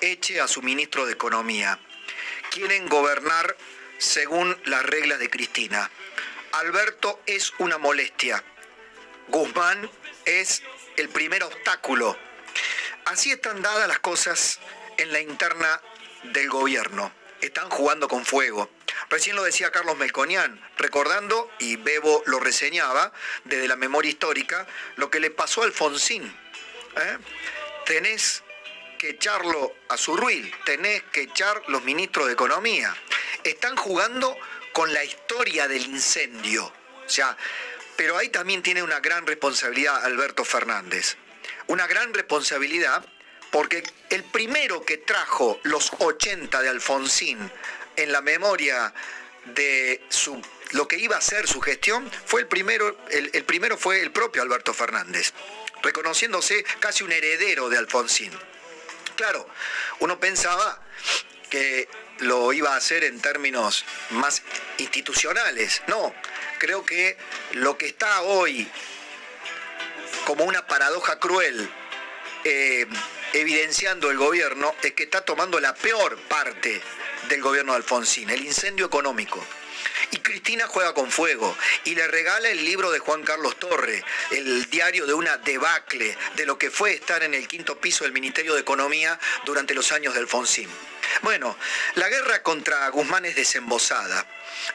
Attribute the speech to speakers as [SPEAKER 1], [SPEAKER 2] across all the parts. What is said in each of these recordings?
[SPEAKER 1] Eche a su ministro de Economía. Quieren gobernar según las reglas de Cristina. Alberto es una molestia. Guzmán es el primer obstáculo. Así están dadas las cosas en la interna del gobierno. Están jugando con fuego. Recién lo decía Carlos Melconian, recordando, y Bebo lo reseñaba desde la memoria histórica, lo que le pasó a Alfonsín. ¿eh? Tenés que echarlo a su ruil, tenés que echar los ministros de Economía. Están jugando con la historia del incendio. O sea, pero ahí también tiene una gran responsabilidad Alberto Fernández. Una gran responsabilidad porque el primero que trajo los 80 de Alfonsín en la memoria de su, lo que iba a ser su gestión, fue el primero, el, el primero fue el propio Alberto Fernández, reconociéndose casi un heredero de Alfonsín. Claro, uno pensaba que lo iba a hacer en términos más institucionales. No, creo que lo que está hoy como una paradoja cruel eh, evidenciando el gobierno es que está tomando la peor parte del gobierno de Alfonsín, el incendio económico. Y Cristina juega con fuego y le regala el libro de Juan Carlos Torre, el diario de una debacle de lo que fue estar en el quinto piso del Ministerio de Economía durante los años de Alfonsín. Bueno, la guerra contra Guzmán es desembosada.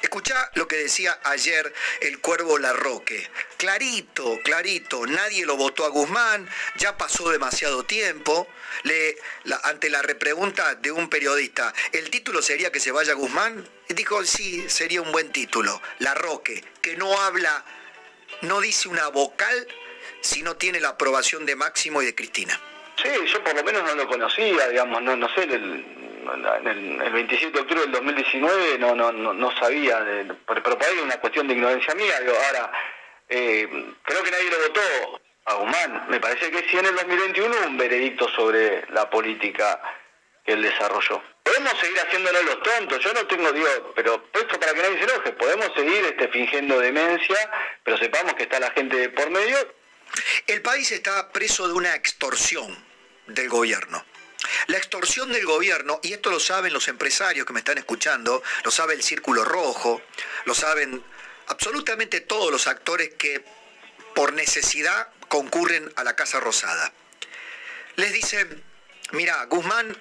[SPEAKER 1] Escuchá lo que decía ayer el cuervo Larroque. Clarito, clarito, nadie lo votó a Guzmán, ya pasó demasiado tiempo. Ante la repregunta de un periodista, ¿el título sería que se vaya Guzmán? Dijo, sí, sería un buen título. Larroque, que no habla, no dice una vocal si no tiene la aprobación de Máximo y de Cristina.
[SPEAKER 2] Sí, yo por lo menos no lo conocía, digamos, no, sé, el, el, el 27 de octubre del 2019 no, no, no, no sabía, de, pero, pero por ahí una cuestión de ignorancia mía, ahora, eh, creo que nadie lo votó a Guzmán, me parece que sí en el 2021 hubo un veredicto sobre la política que él desarrolló. Podemos seguir haciéndonos los tontos, yo no tengo, digo, pero esto para que nadie se enoje, podemos seguir este, fingiendo demencia, pero sepamos que está la gente por medio
[SPEAKER 1] El país está preso de una extorsión del gobierno. La extorsión del gobierno, y esto lo saben los empresarios que me están escuchando, lo sabe el Círculo Rojo, lo saben absolutamente todos los actores que por necesidad concurren a la Casa Rosada. Les dicen, mira, Guzmán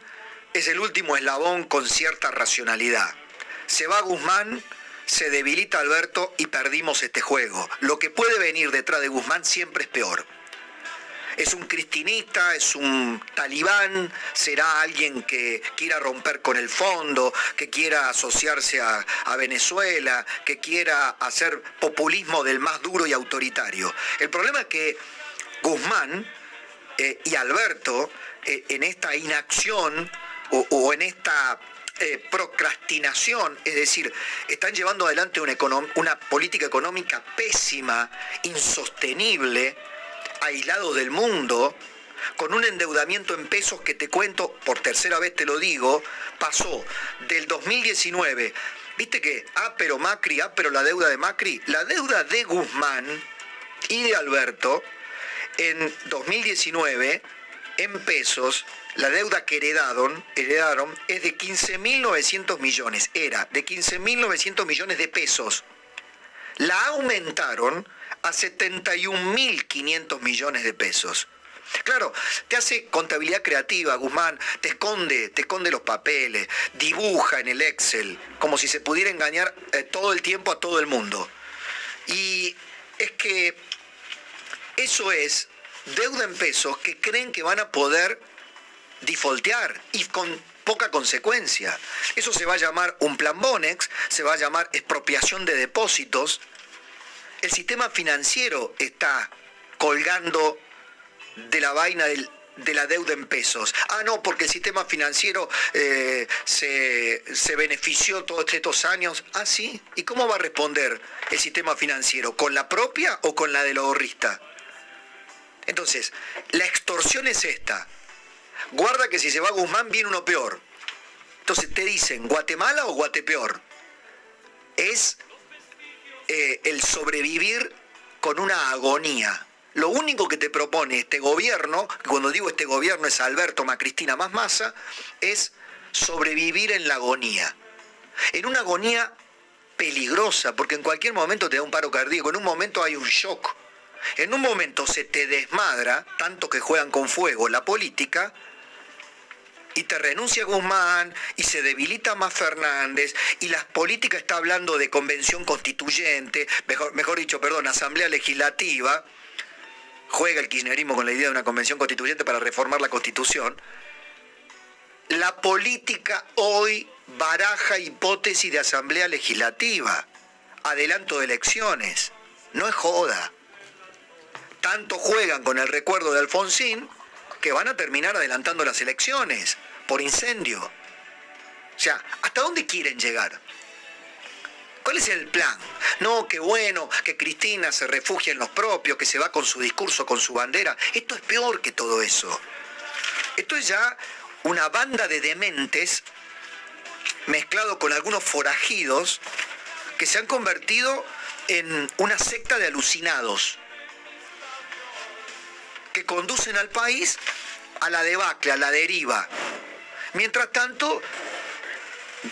[SPEAKER 1] es el último eslabón con cierta racionalidad. Se va Guzmán, se debilita Alberto y perdimos este juego. Lo que puede venir detrás de Guzmán siempre es peor. Es un cristinista, es un talibán, será alguien que quiera romper con el fondo, que quiera asociarse a, Venezuela, que quiera hacer populismo del más duro y autoritario. El problema es que Guzmán eh, y Alberto eh, en esta inacción o, en esta eh, procrastinación, es decir, están llevando adelante una política económica pésima, insostenible, aislados del mundo, con un endeudamiento en pesos que te cuento, por tercera vez te lo digo, pasó del 2019, viste que, ah, pero Macri, ah, pero la deuda de Macri, la deuda de Guzmán y de Alberto en 2019 en pesos, la deuda que heredaron, heredaron es de 15.900 millones, era de 15.900 millones de pesos. La aumentaron a 71.500 millones de pesos. Claro, te hace contabilidad creativa, Guzmán, te esconde, te esconde los papeles, dibuja en el Excel, como si se pudiera engañar eh, todo el tiempo a todo el mundo. Y es que eso es deuda en pesos que creen que van a poder defaultear y con poca consecuencia. Eso se va a llamar un plan Bonex, se va a llamar expropiación de depósitos. El sistema financiero está colgando de la vaina de la deuda en pesos. Ah, no, porque el sistema financiero eh, se, se, benefició todos estos años. Ah, sí. ¿Y cómo va a responder el sistema financiero? ¿Con la propia o con la del ahorrista? Entonces, la extorsión es esta. Guarda que si se va Guzmán viene uno peor. Entonces te dicen Guatemala o Guatepeor. Es eh, el sobrevivir con una agonía. Lo único que te propone este gobierno, cuando digo este gobierno es Alberto Macristina más masa, es sobrevivir en la agonía. En una agonía peligrosa, porque en cualquier momento te da un paro cardíaco, en un momento hay un shock en un momento se te desmadra, tanto que juegan con fuego la política, y te renuncia Guzmán, y se debilita más Fernández, y la política está hablando de convención constituyente, mejor, mejor dicho, perdón, asamblea legislativa, juega el kirchnerismo con la idea de una convención constituyente para reformar la constitución, la política hoy baraja hipótesis de asamblea legislativa, adelanto de elecciones, no es joda. Tanto juegan con el recuerdo de Alfonsín que van a terminar adelantando las elecciones por incendio. O sea, ¿hasta dónde quieren llegar? ¿Cuál es el plan? No, qué bueno, que Cristina se refugia en los propios, que se va con su discurso, con su bandera. Esto es peor que todo eso. Esto es ya una banda de dementes mezclado con algunos forajidos que se han convertido en una secta de alucinados que conducen al país a la debacle, a la deriva. Mientras tanto,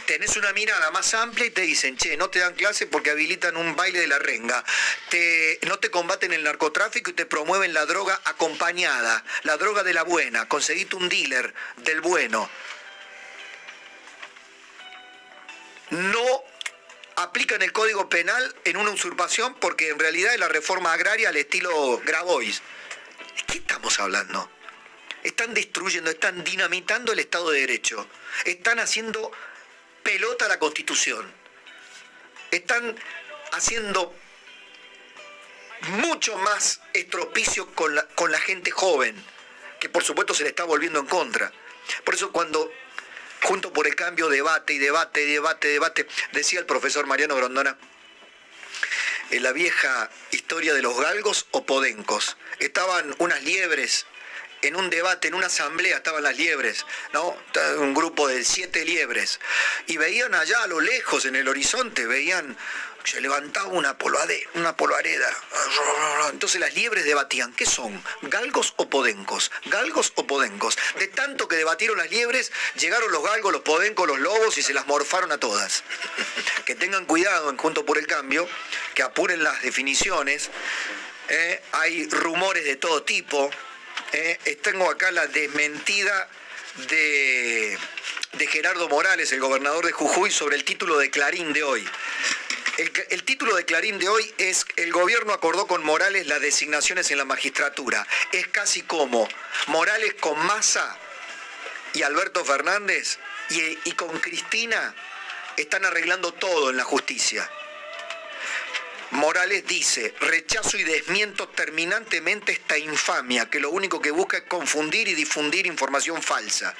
[SPEAKER 1] tenés una mirada más amplia y te dicen, che, no te dan clase porque habilitan un baile de la renga, te, no te combaten el narcotráfico y te promueven la droga acompañada, la droga de la buena, conseguiste un dealer del bueno. No aplican el código penal en una usurpación porque en realidad es la reforma agraria al estilo Grabois. ¿De qué estamos hablando? Están destruyendo, están dinamitando el Estado de Derecho. Están haciendo pelota a la Constitución. Están haciendo mucho más estropicio con la, con la gente joven, que por supuesto se le está volviendo en contra. Por eso cuando junto por el cambio, debate y debate, y debate, debate, decía el profesor Mariano Grondona, en la vieja historia de los galgos o podencos. Estaban unas liebres en un debate, en una asamblea estaban las liebres, ¿no? Un grupo de siete liebres. Y veían allá a lo lejos, en el horizonte, veían, se levantaba una, polvareda, una polvareda. Entonces las liebres debatían, ¿qué son? ¿Galgos o podencos? ¿Galgos o podencos? De tanto que debatieron las liebres, llegaron los galgos, los podencos, los lobos y se las morfaron a todas. que tengan cuidado en Junto por el Cambio, que apuren las definiciones. ¿eh? hay rumores de todo tipo, eh, tengo acá la desmentida de, de, Gerardo Morales, el gobernador de Jujuy, sobre el título de Clarín de hoy. El, el, título de Clarín de hoy es El gobierno acordó con Morales las designaciones en la magistratura. Es casi como Morales con Massa y Alberto Fernández y, y con Cristina están arreglando todo en la justicia. Morales dice, rechazo y desmiento terminantemente esta infamia que lo único que busca es confundir y difundir información falsa.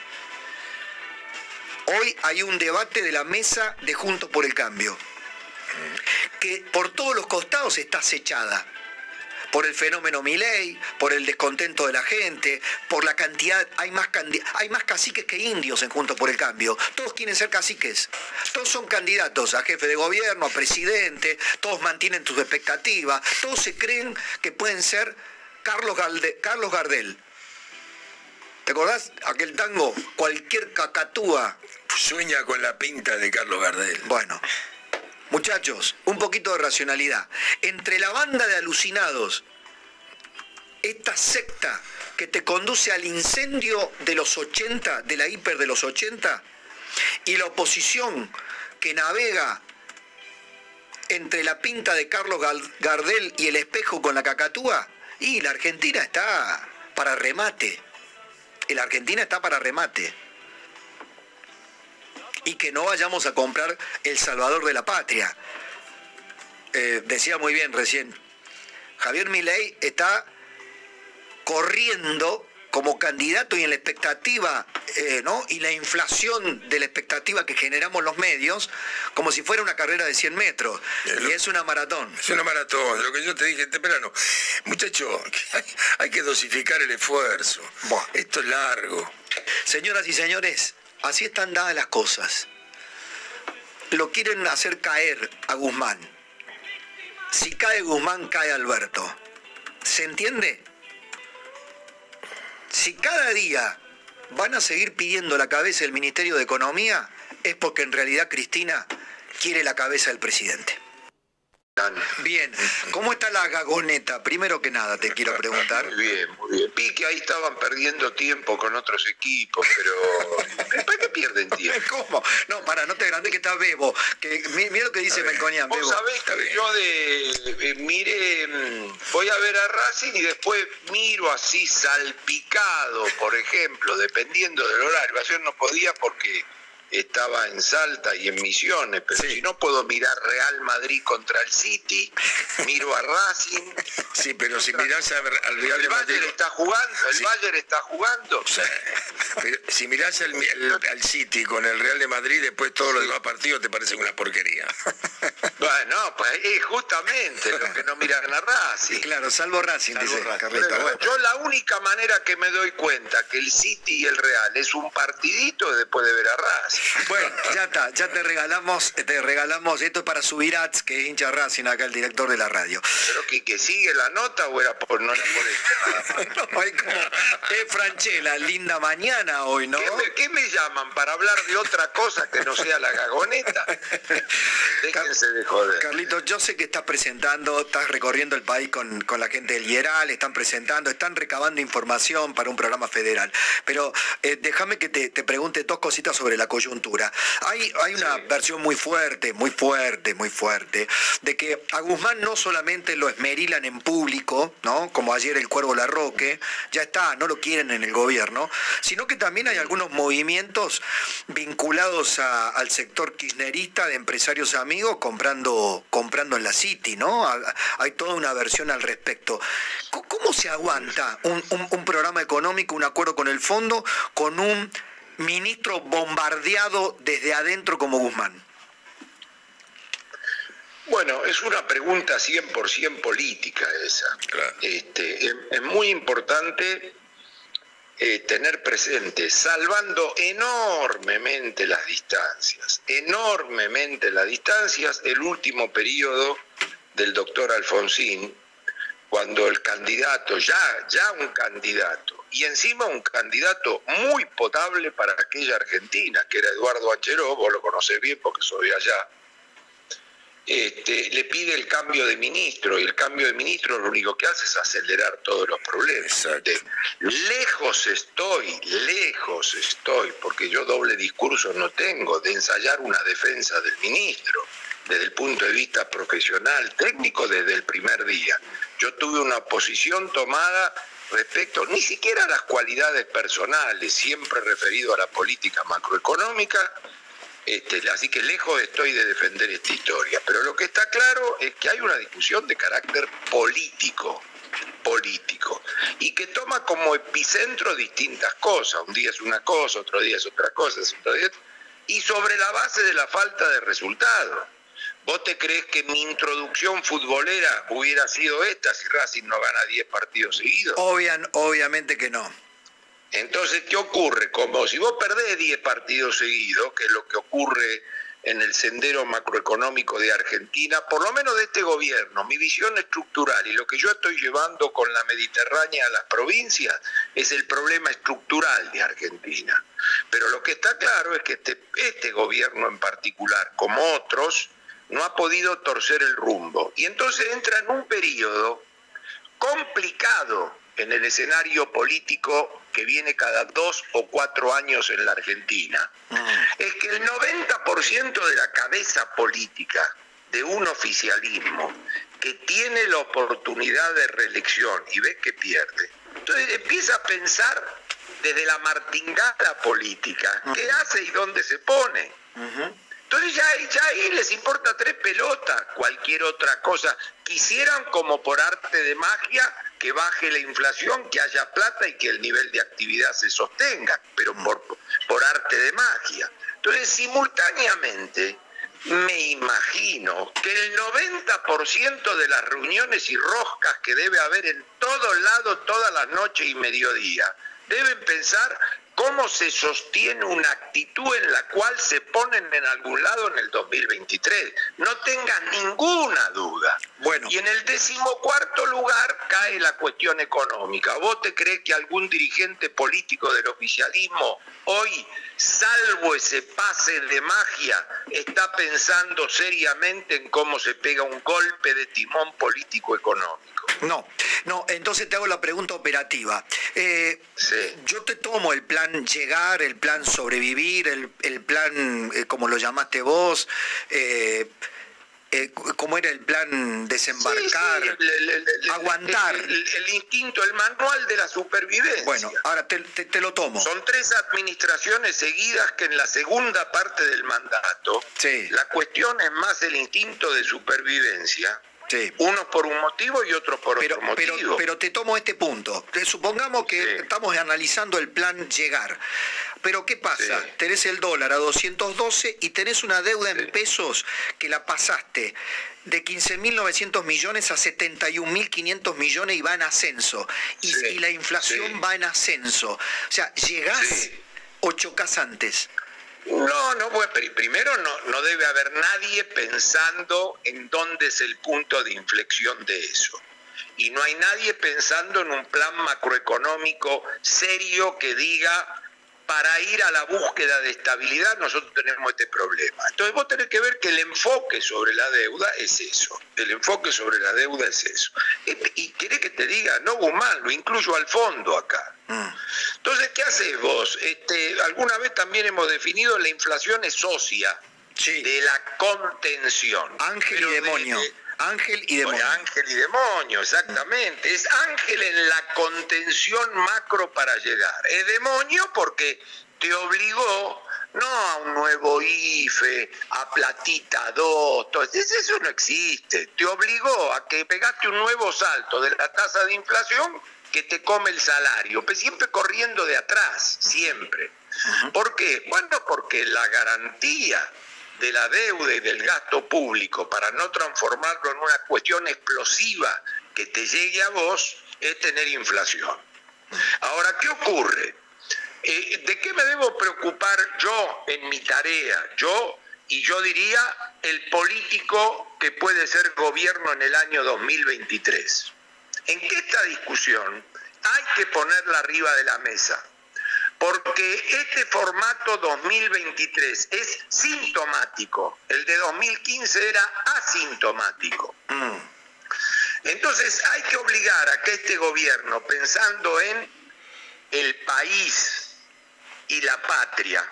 [SPEAKER 1] Hoy hay un debate de la mesa de Juntos por el Cambio, que por todos los costados está acechada por el fenómeno Milei, por el descontento de la gente, por la cantidad, hay más, hay más caciques que indios en Juntos por el Cambio. Todos quieren ser caciques, todos son candidatos a jefe de gobierno, a presidente, todos mantienen sus expectativas, todos se creen que pueden ser Carlos, Carlos Gardel. ¿Te acordás? Aquel tango, cualquier cacatúa.
[SPEAKER 3] Sueña con la pinta de Carlos Gardel.
[SPEAKER 1] Bueno, Muchachos, un poquito de racionalidad. Entre la banda de alucinados, esta secta que te conduce al incendio de los 80, de la hiper de los 80, y la oposición que navega entre la pinta de Carlos Gardel y el espejo con la cacatúa, y la Argentina está para remate. La Argentina está para remate. Y que no vayamos a comprar el salvador de la patria. Eh, decía muy bien recién, Javier Milei está corriendo como candidato y en la expectativa, eh, ¿no? Y la inflación de la expectativa que generamos los medios, como si fuera una carrera de 100 metros. y es una maratón.
[SPEAKER 3] Es una maratón, lo que yo te dije temprano. Muchacho, hay, que dosificar el esfuerzo. Esto es largo.
[SPEAKER 1] Señoras y señores, así están dadas las cosas. Lo quieren hacer caer a Guzmán. Si cae Guzmán, cae Alberto. ¿Se entiende? Si cada día van a seguir pidiendo la cabeza del Ministerio de Economía, es porque en realidad Cristina quiere la cabeza del presidente. Bien, ¿cómo está la gagoneta? Primero que nada te quiero preguntar.
[SPEAKER 3] Muy bien, muy bien. Vi que ahí estaban perdiendo tiempo con otros equipos, pero ¿para qué pierden tiempo?
[SPEAKER 1] ¿Cómo? No, para, no te grande que está Bebo. Que, mira lo que dice Melconian,
[SPEAKER 3] Bebo. Vos sabés que yo de, mire, mm, voy a ver a Racing y después miro así salpicado, por ejemplo, dependiendo del horario. Ayer no podía porque estaba en Salta y en Misiones, pero si no puedo mirar Real Madrid contra el City, miro a Racing.
[SPEAKER 1] Sí, pero si mirás al Real
[SPEAKER 3] el
[SPEAKER 1] Madrid.
[SPEAKER 3] Bayern está jugando, el Bayern está jugando.
[SPEAKER 1] si mirás al, City con el Real de Madrid, después todos los demás partidos te parecen una porquería.
[SPEAKER 3] Bueno, pues es justamente lo que no miran a Racing.
[SPEAKER 1] Claro, salvo Racing, dice
[SPEAKER 3] Yo la única manera que me doy cuenta que el City y el Real es un partidito es después de ver a Racing.
[SPEAKER 1] Bueno, ya está, ya te regalamos, te regalamos, esto es para subir ads, que es hincha Racing acá, el director de la radio.
[SPEAKER 3] Pero que, que sigue la nota o era por no era por esto
[SPEAKER 1] no, hay como, es Franchella, linda mañana hoy, ¿no?
[SPEAKER 3] ¿Qué me, llaman para hablar de otra cosa que no sea la gagoneta? Déjense de joder.
[SPEAKER 1] Carlito, yo sé que estás presentando, estás recorriendo el país con, la gente del IERAL, están presentando, están recabando información para un programa federal. Pero eh, déjame que te, te pregunte dos cositas sobre la coyuntura hay, hay una versión muy fuerte, muy fuerte, muy fuerte, de que a Guzmán no solamente lo esmerilan en público, ¿no? Como ayer el Cuervo Larroque, ya está, no lo quieren en el gobierno, sino que también hay algunos movimientos vinculados al sector kirchnerista de empresarios amigos comprando, comprando en la City, ¿no? Hay toda una versión al respecto. ¿Cómo se aguanta un programa económico, un acuerdo con el fondo, con un ministro bombardeado desde adentro como Guzmán?
[SPEAKER 3] Bueno, es una pregunta 100% política esa. Este, es, muy importante eh, tener presente, salvando enormemente las distancias, enormemente las distancias, el último periodo del doctor Alfonsín, cuando el candidato, ya, ya un candidato, y encima un candidato muy potable para aquella Argentina, que era Eduardo Ancheró, vos lo conocés bien porque soy allá, este, le pide el cambio de ministro y el cambio de ministro lo único que hace es acelerar todos los problemas. lejos estoy, lejos estoy, porque yo doble discurso no tengo de ensayar una defensa del ministro desde el punto de vista profesional, técnico, desde el primer día. Yo tuve una posición tomada respecto ni siquiera a las cualidades personales, siempre referido a la política macroeconómica, este, así que lejos estoy de defender esta historia. Pero lo que está claro es que hay una discusión de carácter político, político, y que toma como epicentro distintas cosas. Un día es una cosa, otro día es otra cosa, y sobre la base de la falta de resultados. ¿Vos te crees que mi introducción futbolera hubiera sido esta si Racing no gana 10 partidos seguidos?
[SPEAKER 1] obviamente que no.
[SPEAKER 3] Entonces, ¿qué ocurre? Como si vos perdés 10 partidos seguidos, que es lo que ocurre en el sendero macroeconómico de Argentina, por lo menos de este gobierno, mi visión estructural y lo que yo estoy llevando con la Mediterránea a las provincias es el problema estructural de Argentina. Pero lo que está claro es que este, este gobierno en particular, como otros, no ha podido torcer el rumbo. Y entonces entra en un periodo complicado en el escenario político que viene cada dos o cuatro años en la Argentina, mm. es que el 90% de la cabeza política de un oficialismo que tiene la oportunidad de reelección y ve que pierde, entonces empieza a pensar desde la martingala política, qué hace y dónde se pone. Entonces ya, ahí les importa tres pelotas, cualquier otra cosa. Quisieran como por arte de magia que baje la inflación, que haya plata y que el nivel de actividad se sostenga, pero por, por arte de magia. Entonces simultáneamente me imagino que el 90% de las reuniones y roscas que debe haber en todos lados, todas las noches y mediodía, deben pensar cómo se sostiene una actitud en la cual se ponen en algún lado en el 2023. No tengas ninguna duda. Bueno. Y en el decimocuarto lugar cae la cuestión económica. ¿Vos te crees que algún dirigente político del oficialismo hoy, salvo ese pase de magia, está pensando seriamente en cómo se pega un golpe de timón político económico?
[SPEAKER 1] No, no, entonces te hago la pregunta operativa. Eh, yo te tomo el plan llegar, el plan sobrevivir, el, plan, eh, como lo llamaste vos, eh, cómo era el plan desembarcar, aguantar.
[SPEAKER 3] El, instinto, el manual de la supervivencia.
[SPEAKER 1] Bueno, ahora te, te, lo tomo.
[SPEAKER 3] Son tres administraciones seguidas que en la segunda parte del mandato, la cuestión es más el instinto de supervivencia uno por un motivo y otro por otro motivo.
[SPEAKER 1] Pero, te tomo este punto. Supongamos que estamos analizando el plan llegar. Pero ¿qué pasa? Tenés el dólar a 212 y tenés una deuda en pesos que la pasaste de 15.900 millones a 71.500 millones y va en ascenso. Y, la inflación va en ascenso. O sea, llegás o chocas antes.
[SPEAKER 3] No, no, bueno, primero no, no debe haber nadie pensando en dónde es el punto de inflexión de eso. Y no hay nadie pensando en un plan macroeconómico serio que diga para ir a la búsqueda de estabilidad nosotros tenemos este problema. Entonces vos tenés que ver que el enfoque sobre la deuda es eso. El enfoque sobre la deuda es eso. Y, querés que te diga, no Guzmán, lo incluyo al fondo acá. Mm. Entonces, ¿qué haces vos? Este, alguna vez también hemos definido la inflación es socia de la contención.
[SPEAKER 1] Ángel y demonio. Ángel y demonio.
[SPEAKER 3] ángel y demonio, exactamente. Es ángel en la contención macro para llegar. Es demonio porque te obligó no a un nuevo IFE, a platita 2, eso no existe. Te obligó a que pegaste un nuevo salto de la tasa de inflación que te come el salario, pero siempre corriendo de atrás, siempre. ¿Por qué? Bueno, porque la garantía de la deuda y del gasto público para no transformarlo en una cuestión explosiva que te llegue a vos es tener inflación. Ahora, ¿qué ocurre? Eh, ¿De qué me debo preocupar yo en mi tarea? Yo, y yo diría, el político que puede ser gobierno en el año 2023. ¿En qué esta discusión hay que ponerla arriba de la mesa? Porque este formato 2023 es sintomático, el de 2015 era asintomático. Mm. Entonces hay que obligar a que este gobierno, pensando en el país y la patria,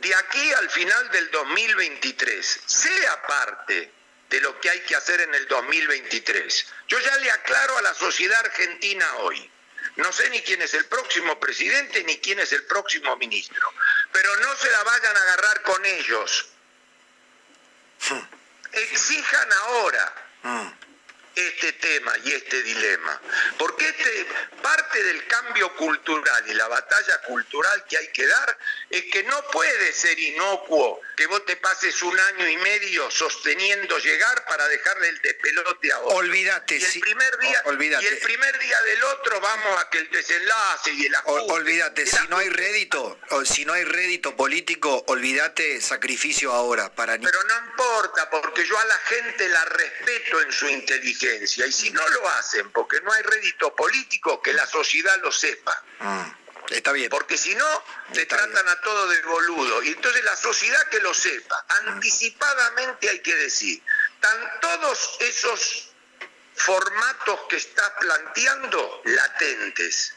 [SPEAKER 3] de aquí al final del 2023, sea parte de lo que hay que hacer en el 2023. Yo ya le aclaro a la sociedad argentina hoy, no sé ni quién es el próximo presidente ni quién es el próximo ministro, pero no se la vayan a agarrar con ellos. Hmm. Exijan ahora. Este tema y este dilema. Porque este, parte del cambio cultural y la batalla cultural que hay que dar es que no puede ser inocuo que vos te pases un año y medio sosteniendo llegar para dejarle el despelote a otro.
[SPEAKER 1] Olvídate,
[SPEAKER 3] y el primer día, Y el primer día del otro vamos a que el desenlace y el ajuste.
[SPEAKER 1] Olvídate, si no hay rédito, si no hay rédito político, olvídate sacrificio ahora para
[SPEAKER 3] Pero no importa, porque yo a la gente la respeto en su inteligencia y si no lo hacen porque no hay rédito político, que la sociedad lo sepa.
[SPEAKER 1] Mm, está bien.
[SPEAKER 3] Porque si no, te tratan a todo de boludo. Y entonces la sociedad que lo sepa, anticipadamente hay que decir, están todos esos formatos que estás planteando latentes.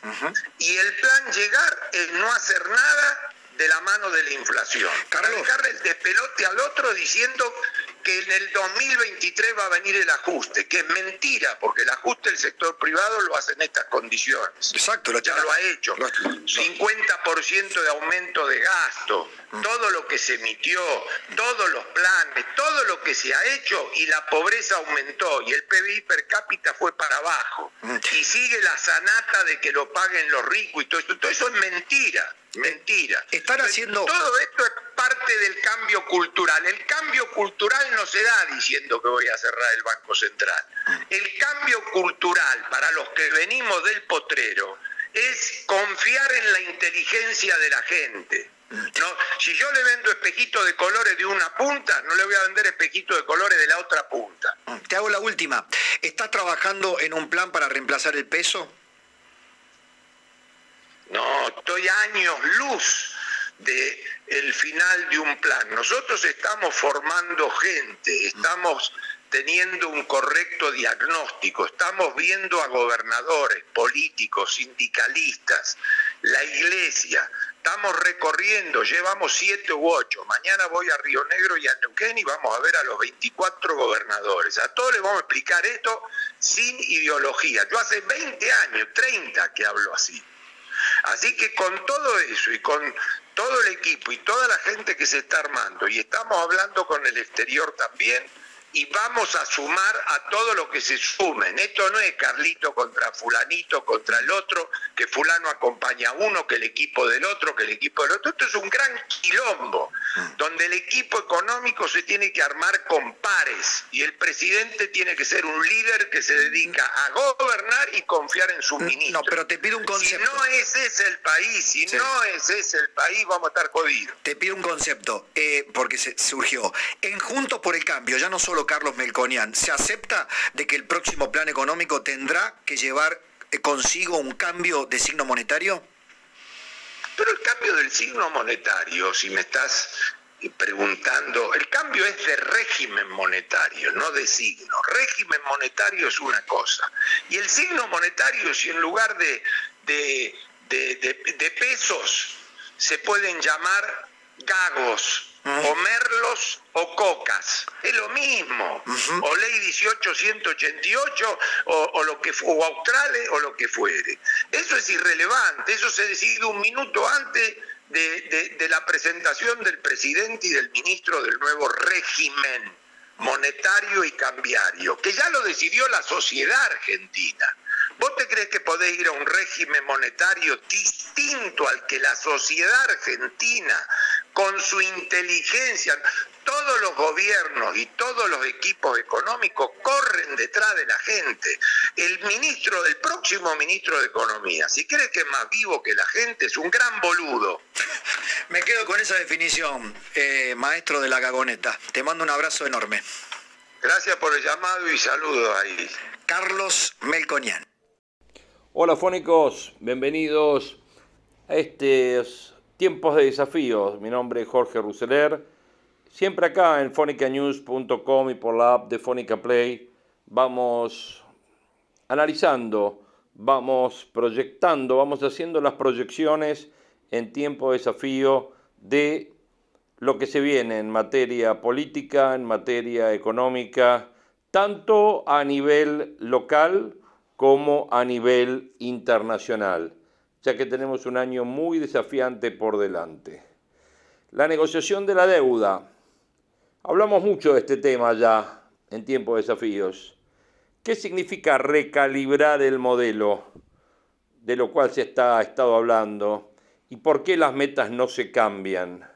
[SPEAKER 3] Y el plan llegar es no hacer nada de la mano de la inflación. Para dejarle el despelote al otro diciendo que en el 2023 va a venir el ajuste, que es mentira, porque el ajuste del sector privado lo hace en estas condiciones.
[SPEAKER 1] Exacto,
[SPEAKER 3] ya lo ha hecho. 50% de aumento de gasto, mm. todo lo que se emitió, todos los planes, todo lo que se ha hecho y la pobreza aumentó y el PBI per cápita fue para abajo. Mm. Y sigue la sanata de que lo paguen los ricos y todo esto. Todo eso es mentira. Mentira.
[SPEAKER 1] Están haciendo.
[SPEAKER 3] Todo esto es parte del cambio cultural. El cambio cultural no se da diciendo que voy a cerrar el Banco Central. El cambio cultural para los que venimos del potrero es confiar en la inteligencia de la gente. No, si yo le vendo espejitos de colores de una punta, no le voy a vender espejitos de colores de la otra punta.
[SPEAKER 1] Te hago la última. ¿Estás trabajando en un plan para reemplazar el peso?
[SPEAKER 3] No, estoy años luz de el final de un plan. Nosotros estamos formando gente, estamos teniendo un correcto diagnóstico, estamos viendo a gobernadores, políticos, sindicalistas, la iglesia, estamos recorriendo, llevamos siete u ocho, mañana voy a Río Negro y a Neuquén y vamos a ver a los 24 gobernadores, a todos les vamos a explicar esto sin ideología. Yo hace 20 años, 30 que hablo así. Así que con todo eso y con todo el equipo y toda la gente que se está armando, y estamos hablando con el exterior también, y vamos a sumar a todo lo que se sumen. Esto no es Carlito contra fulanito, contra el otro, que fulano acompaña a uno, que el equipo del otro, que el equipo del otro. Esto es un gran quilombo, donde el equipo económico se tiene que armar con pares y el presidente tiene que ser un líder que se dedica a gobernar y confiar en su ministro.
[SPEAKER 1] No, pero te pido un concepto.
[SPEAKER 3] Si no es ese el país, si no es ese el país, vamos a estar jodidos.
[SPEAKER 1] Te pido un concepto, eh, porque se surgió. En Juntos por el Cambio, ya no solo Carlos Melconian, ¿se acepta de que el próximo plan económico tendrá que llevar eh, consigo un cambio de signo monetario?
[SPEAKER 3] Pero el cambio del signo monetario, si me estás eh, preguntando, el cambio es de régimen monetario, no de signo. Régimen monetario es una cosa. Y el signo monetario, si en lugar de, de pesos se pueden llamar gagos, o merlos o cocas, es lo mismo, o ley 18188 o, o lo que o australes o lo que fuere. Eso es irrelevante, eso se decide un minuto antes de, de la presentación del presidente y del ministro del nuevo régimen monetario y cambiario, que ya lo decidió la sociedad argentina. ¿Vos te crees que podés ir a un régimen monetario distinto al que la sociedad argentina, con su inteligencia, todos los gobiernos y todos los equipos económicos corren detrás de la gente? El ministro, el próximo ministro de Economía, si crees que es más vivo que la gente, es un gran boludo.
[SPEAKER 1] Me quedo con esa definición, eh, maestro de la gagoneta. Te mando un abrazo enorme.
[SPEAKER 3] Gracias por el llamado y saludos ahí.
[SPEAKER 1] Carlos Melconian.
[SPEAKER 4] Hola fónicos, bienvenidos a estos tiempos de desafíos. Mi nombre es Jorge Ruseler. Siempre acá en fonicanews.com y por la app de Fonica Play vamos analizando, vamos proyectando, vamos haciendo las proyecciones en tiempo de desafío de lo que se viene en materia política, en materia económica, tanto a nivel local, como a nivel internacional, ya que tenemos un año muy desafiante por delante. La negociación de la deuda. Hablamos mucho de este tema ya en tiempos de desafíos. ¿Qué significa recalibrar el modelo de lo cual se está, estado hablando? ¿Y por qué las metas no se cambian?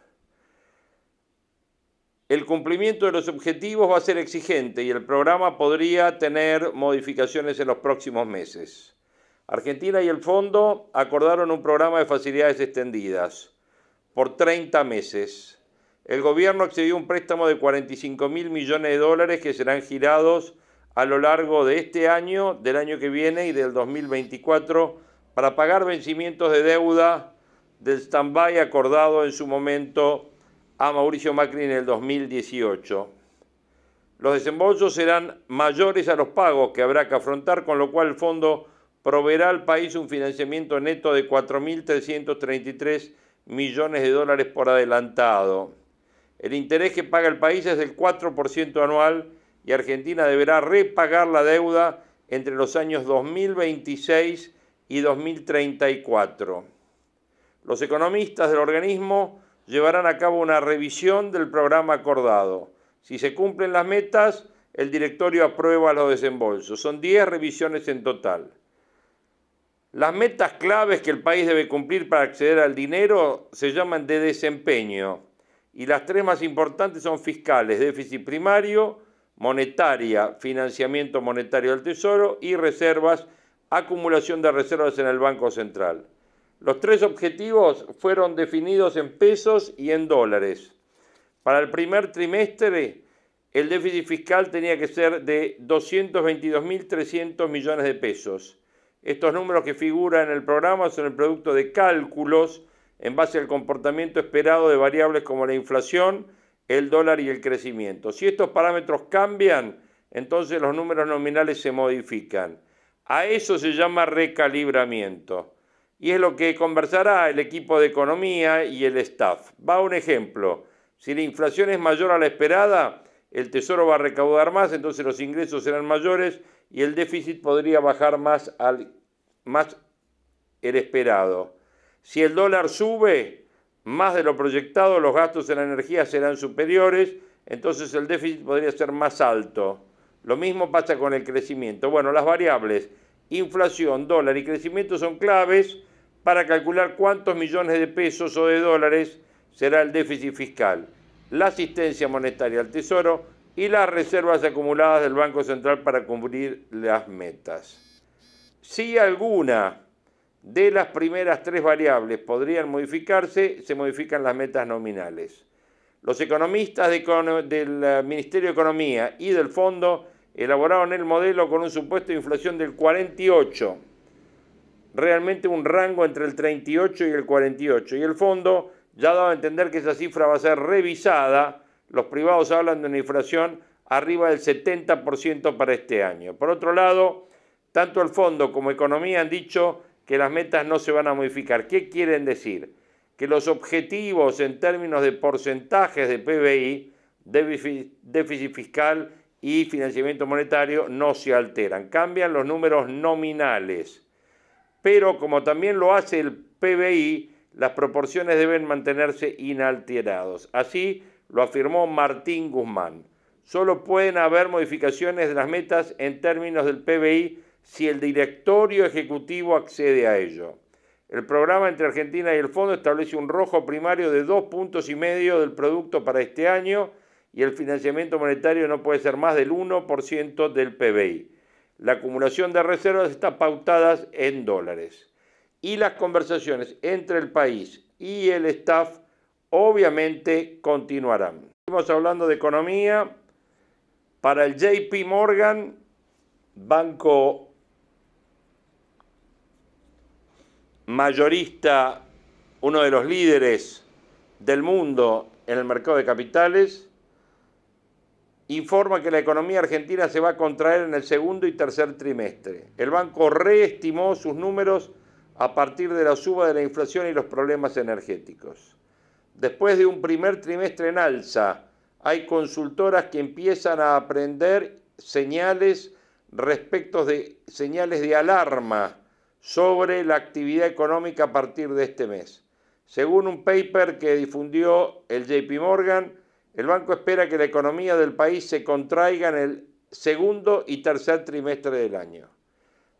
[SPEAKER 4] El cumplimiento de los objetivos va a ser exigente y el programa podría tener modificaciones en los próximos meses. Argentina y el Fondo acordaron un programa de facilidades extendidas por 30 meses. El gobierno accedió a un préstamo de 45 mil millones de dólares que serán girados a lo largo de este año, del año que viene y del 2024 para pagar vencimientos de deuda del stand-by acordado en su momento a Mauricio Macri en el 2018. Los desembolsos serán mayores a los pagos que habrá que afrontar, con lo cual el fondo proveerá al país un financiamiento neto de 4.333 millones de dólares por adelantado. El interés que paga el país es del 4% anual y Argentina deberá repagar la deuda entre los años 2026 y 2034. Los economistas del organismo llevarán a cabo una revisión del programa acordado. Si se cumplen las metas, el directorio aprueba los desembolsos. Son 10 revisiones en total. Las metas claves que el país debe cumplir para acceder al dinero se llaman de desempeño y las tres más importantes son fiscales, déficit primario, monetaria, financiamiento monetario del Tesoro y reservas, acumulación de reservas en el Banco Central. Los tres objetivos fueron definidos en pesos y en dólares. Para el primer trimestre, el déficit fiscal tenía que ser de 222.300 millones de pesos. Estos números que figuran en el programa son el producto de cálculos en base al comportamiento esperado de variables como la inflación, el dólar y el crecimiento. Si estos parámetros cambian, entonces los números nominales se modifican. A eso se llama recalibramiento. Y es lo que conversará el equipo de economía y el staff. Va un ejemplo. Si la inflación es mayor a la esperada, el Tesoro va a recaudar más, entonces los ingresos serán mayores y el déficit podría bajar más, al, más el esperado. Si el dólar sube más de lo proyectado, los gastos en la energía serán superiores, entonces el déficit podría ser más alto. Lo mismo pasa con el crecimiento. Bueno, las variables inflación, dólar y crecimiento son claves para calcular cuántos millones de pesos o de dólares será el déficit fiscal, la asistencia monetaria al Tesoro y las reservas acumuladas del Banco Central para cumplir las metas. Si alguna de las primeras tres variables podrían modificarse, se modifican las metas nominales. Los economistas del eh, Ministerio de Economía y del Fondo elaboraron el modelo con un supuesto de inflación del 48, realmente un rango entre el 38 y el 48. Y el fondo ya daba a entender que esa cifra va a ser revisada. Los privados hablan de una inflación arriba del 70% para este año. Por otro lado, tanto el fondo como economía han dicho que las metas no se van a modificar. ¿Qué quieren decir? Que los objetivos en términos de porcentajes de PBI, déficit fiscal y financiamiento monetario no se alteran, cambian los números nominales. Pero como también lo hace el PBI, las proporciones deben mantenerse inalterados. Así lo afirmó Martín Guzmán. Solo pueden haber modificaciones de las metas en términos del PBI si el directorio ejecutivo accede a ello. El programa entre Argentina y el Fondo establece un rojo primario de dos puntos y medio del producto para este año y el financiamiento monetario no puede ser más del 1% del PBI. La acumulación de reservas está pautada en dólares. Y las conversaciones entre el país y el staff obviamente continuarán. Estamos hablando de economía. Para el JP Morgan, banco mayorista, uno de los líderes del mundo en el mercado de capitales, informa que la economía argentina se va a contraer en el segundo y tercer trimestre. El banco reestimó sus números a partir de la suba de la inflación y los problemas energéticos. Después de un primer trimestre en alza, hay consultoras que empiezan a aprender señales respecto de señales de alarma sobre la actividad económica a partir de este mes. Según un paper que difundió el JP Morgan, el banco espera que la economía del país se contraiga en el segundo y tercer trimestre del año.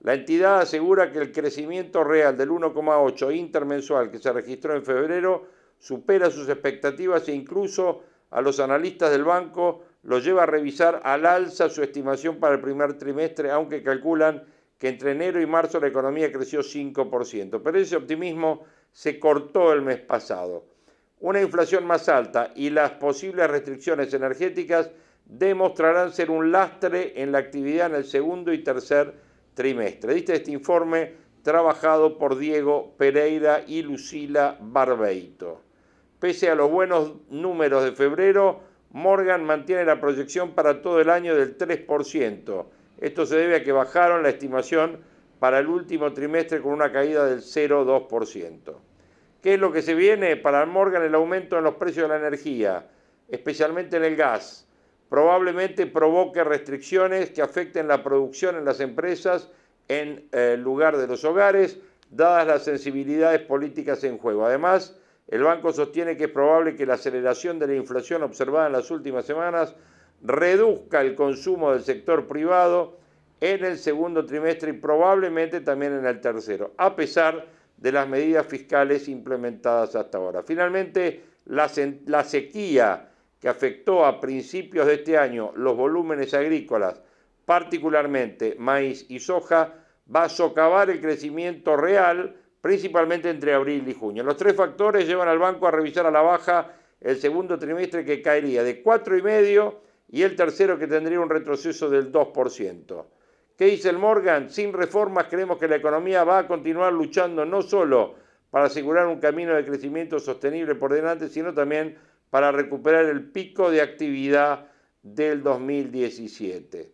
[SPEAKER 4] La entidad asegura que el crecimiento real del 1,8 intermensual que se registró en febrero supera sus expectativas e incluso a los analistas del banco lo lleva a revisar al alza su estimación para el primer trimestre, aunque calculan que entre enero y marzo la economía creció 5%. Pero ese optimismo se cortó el mes pasado una inflación más alta y las posibles restricciones energéticas demostrarán ser un lastre en la actividad en el segundo y tercer trimestre. Diste este informe trabajado por Diego Pereira y Lucila Barbeito. Pese a los buenos números de febrero, Morgan mantiene la proyección para todo el año del 3%. Esto se debe a que bajaron la estimación para el último trimestre con una caída del 0,2%. ¿Qué es lo que se viene para Morgan? El aumento en los precios de la energía. especialmente en el gas. Probablemente provoque restricciones que afecten la producción en las empresas en lugar de los hogares, dadas las sensibilidades políticas en juego. Además, el banco sostiene que es probable que la aceleración de la inflación observada en las últimas semanas reduzca el consumo del sector privado en el segundo trimestre y probablemente también en el tercero, a pesar de las medidas fiscales implementadas hasta ahora. Finalmente, la, sequía que afectó a principios de este año los volúmenes agrícolas, particularmente maíz y soja, va a socavar el crecimiento real, principalmente entre abril y junio. Los tres factores llevan al banco a revisar a la baja el segundo trimestre que caería de 4,5% y el tercero que tendría un retroceso del 2%. ¿Qué dice el Morgan? Sin reformas creemos que la economía va a continuar luchando no solo para asegurar un camino de crecimiento sostenible por delante, sino también para recuperar el pico de actividad del 2017.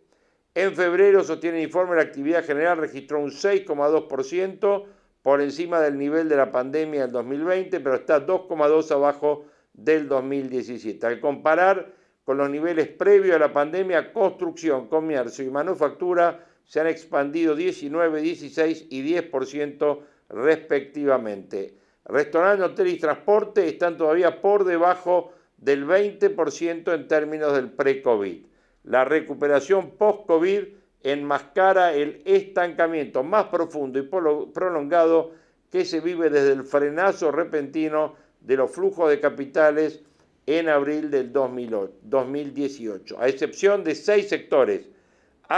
[SPEAKER 4] En febrero, sostiene el informe, la actividad general registró un 6,2% por encima del nivel de la pandemia del 2020, pero está 2,2 abajo del 2017. Al comparar con los niveles previos a la pandemia, construcción, comercio y manufactura se han expandido 19, 16 y 10% respectivamente. Restaurante, hotel y transporte están todavía por debajo del 20% en términos del pre-COVID. La recuperación post-COVID enmascara el estancamiento más profundo y prolongado que se vive desde el frenazo repentino de los flujos de capitales en abril del 2018, a excepción de seis sectores,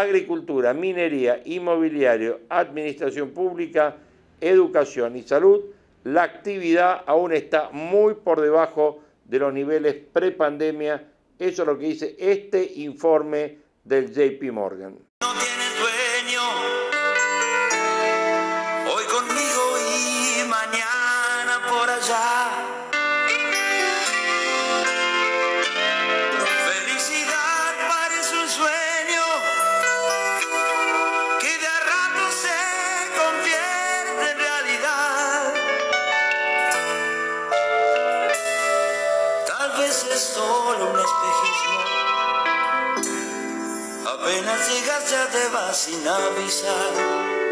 [SPEAKER 4] agricultura, minería, inmobiliario, administración pública, educación y salud, la actividad aún está muy por debajo de los niveles prepandemia. Eso es lo que dice este informe del JP Morgan.
[SPEAKER 5] Te vas sin avisar.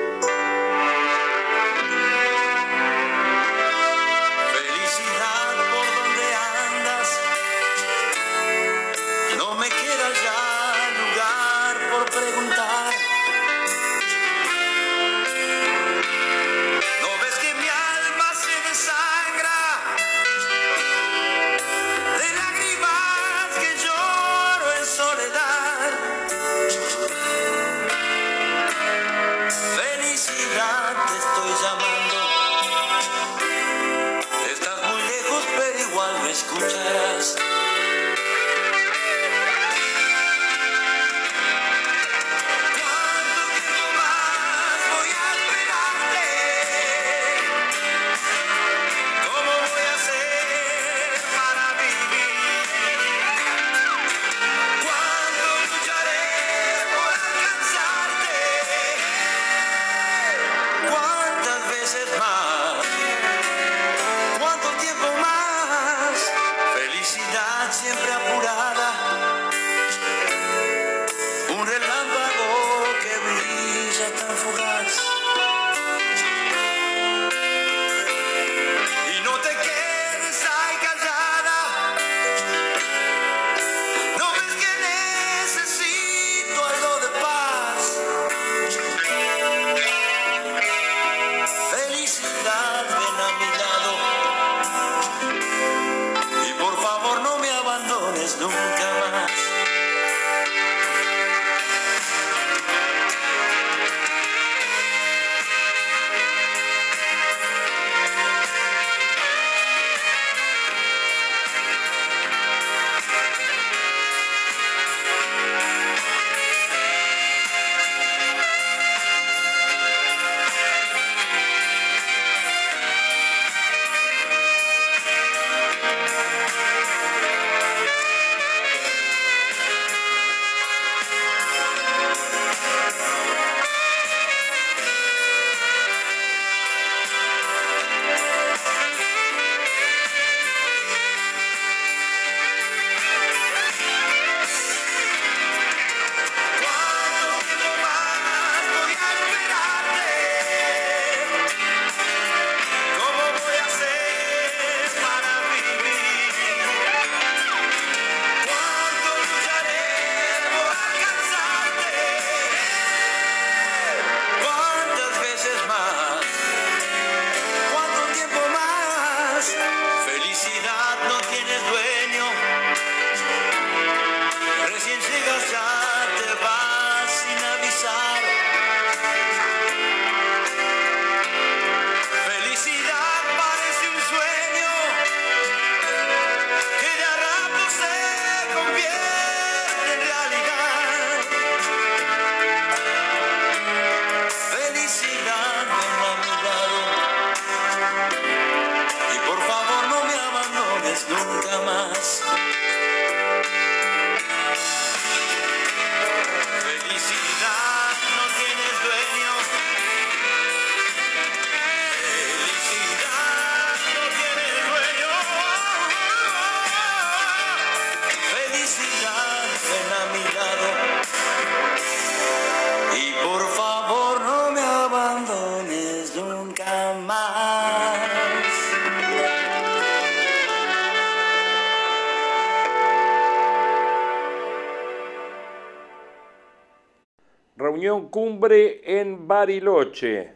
[SPEAKER 4] Reunión cumbre en Bariloche.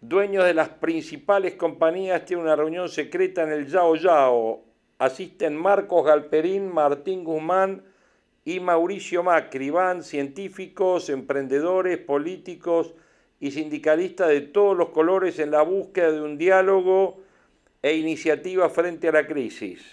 [SPEAKER 4] Dueños de las principales compañías tienen una reunión secreta en el Yao Yao. Asisten Marcos Galperín, Martín Guzmán y Mauricio Macri. Van científicos, emprendedores, políticos y sindicalistas de todos los colores en la búsqueda de un diálogo e iniciativa frente a la crisis.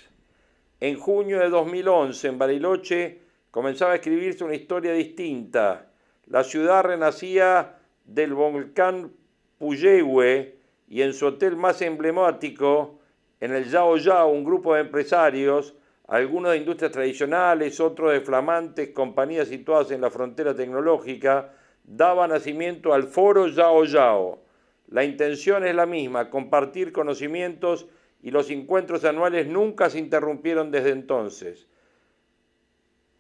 [SPEAKER 4] En junio de 2011, en Bariloche, comenzaba a escribirse una historia distinta. La ciudad renacía del volcán Puyehue y en su hotel más emblemático, en el Yao Yao, un grupo de empresarios, algunos de industrias tradicionales, otros de flamantes compañías situadas en la frontera tecnológica, daba nacimiento al foro Yao Yao. La intención es la misma, compartir conocimientos y los encuentros anuales nunca se interrumpieron desde entonces.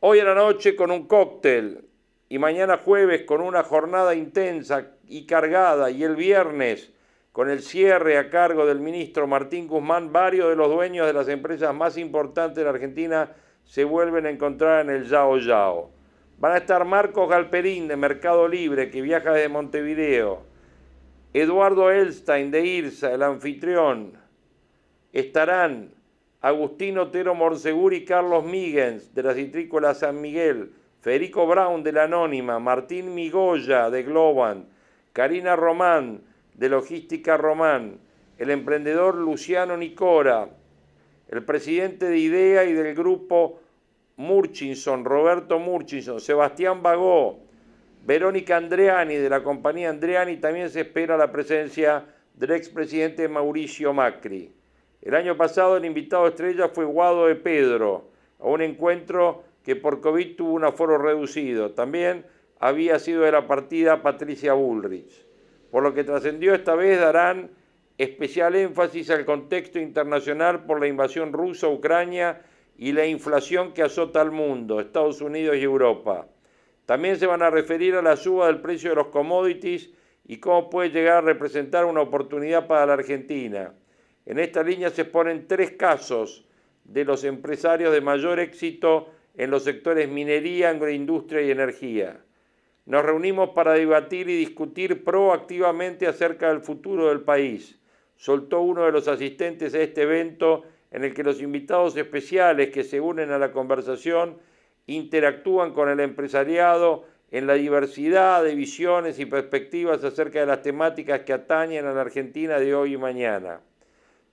[SPEAKER 4] Hoy en la noche con un cóctel y mañana jueves con una jornada intensa y cargada y el viernes con el cierre a cargo del ministro Martín Guzmán, varios de los dueños de las empresas más importantes de Argentina se vuelven a encontrar en el Yao Yao. Van a estar Marcos Galperín de Mercado Libre, que viaja desde Montevideo, Eduardo Elstein de IRSA, el anfitrión. Estarán Agustín Otero Morsegur y Carlos Migens de la Citrícola San Miguel, Federico Brown de la Anónima, Martín Migoya de Globan, Karina Román de Logística Román, el emprendedor Luciano Nicora, el presidente de IDEA y del grupo Murchinson, Roberto Murchinson, Sebastián Bagó, Verónica Andreani de la compañía Andreani, también se espera la presencia del expresidente Mauricio Macri. El año pasado el invitado estrella fue Guado de Pedro, a un encuentro que por COVID tuvo un aforo reducido. También había sido de la partida Patricia Bullrich. Por lo que trascendió esta vez darán especial énfasis al contexto internacional por la invasión rusa a Ucrania y la inflación que azota al mundo, Estados Unidos y Europa. También se van a referir a la suba del precio de los commodities y cómo puede llegar a representar una oportunidad para la Argentina. En esta línea se exponen tres casos de los empresarios de mayor éxito en los sectores minería, agroindustria y energía. Nos reunimos para debatir y discutir proactivamente acerca del futuro del país, soltó uno de los asistentes a este evento en el que los invitados especiales que se unen a la conversación interactúan con el empresariado en la diversidad de visiones y perspectivas acerca de las temáticas que atañen a la Argentina de hoy y mañana.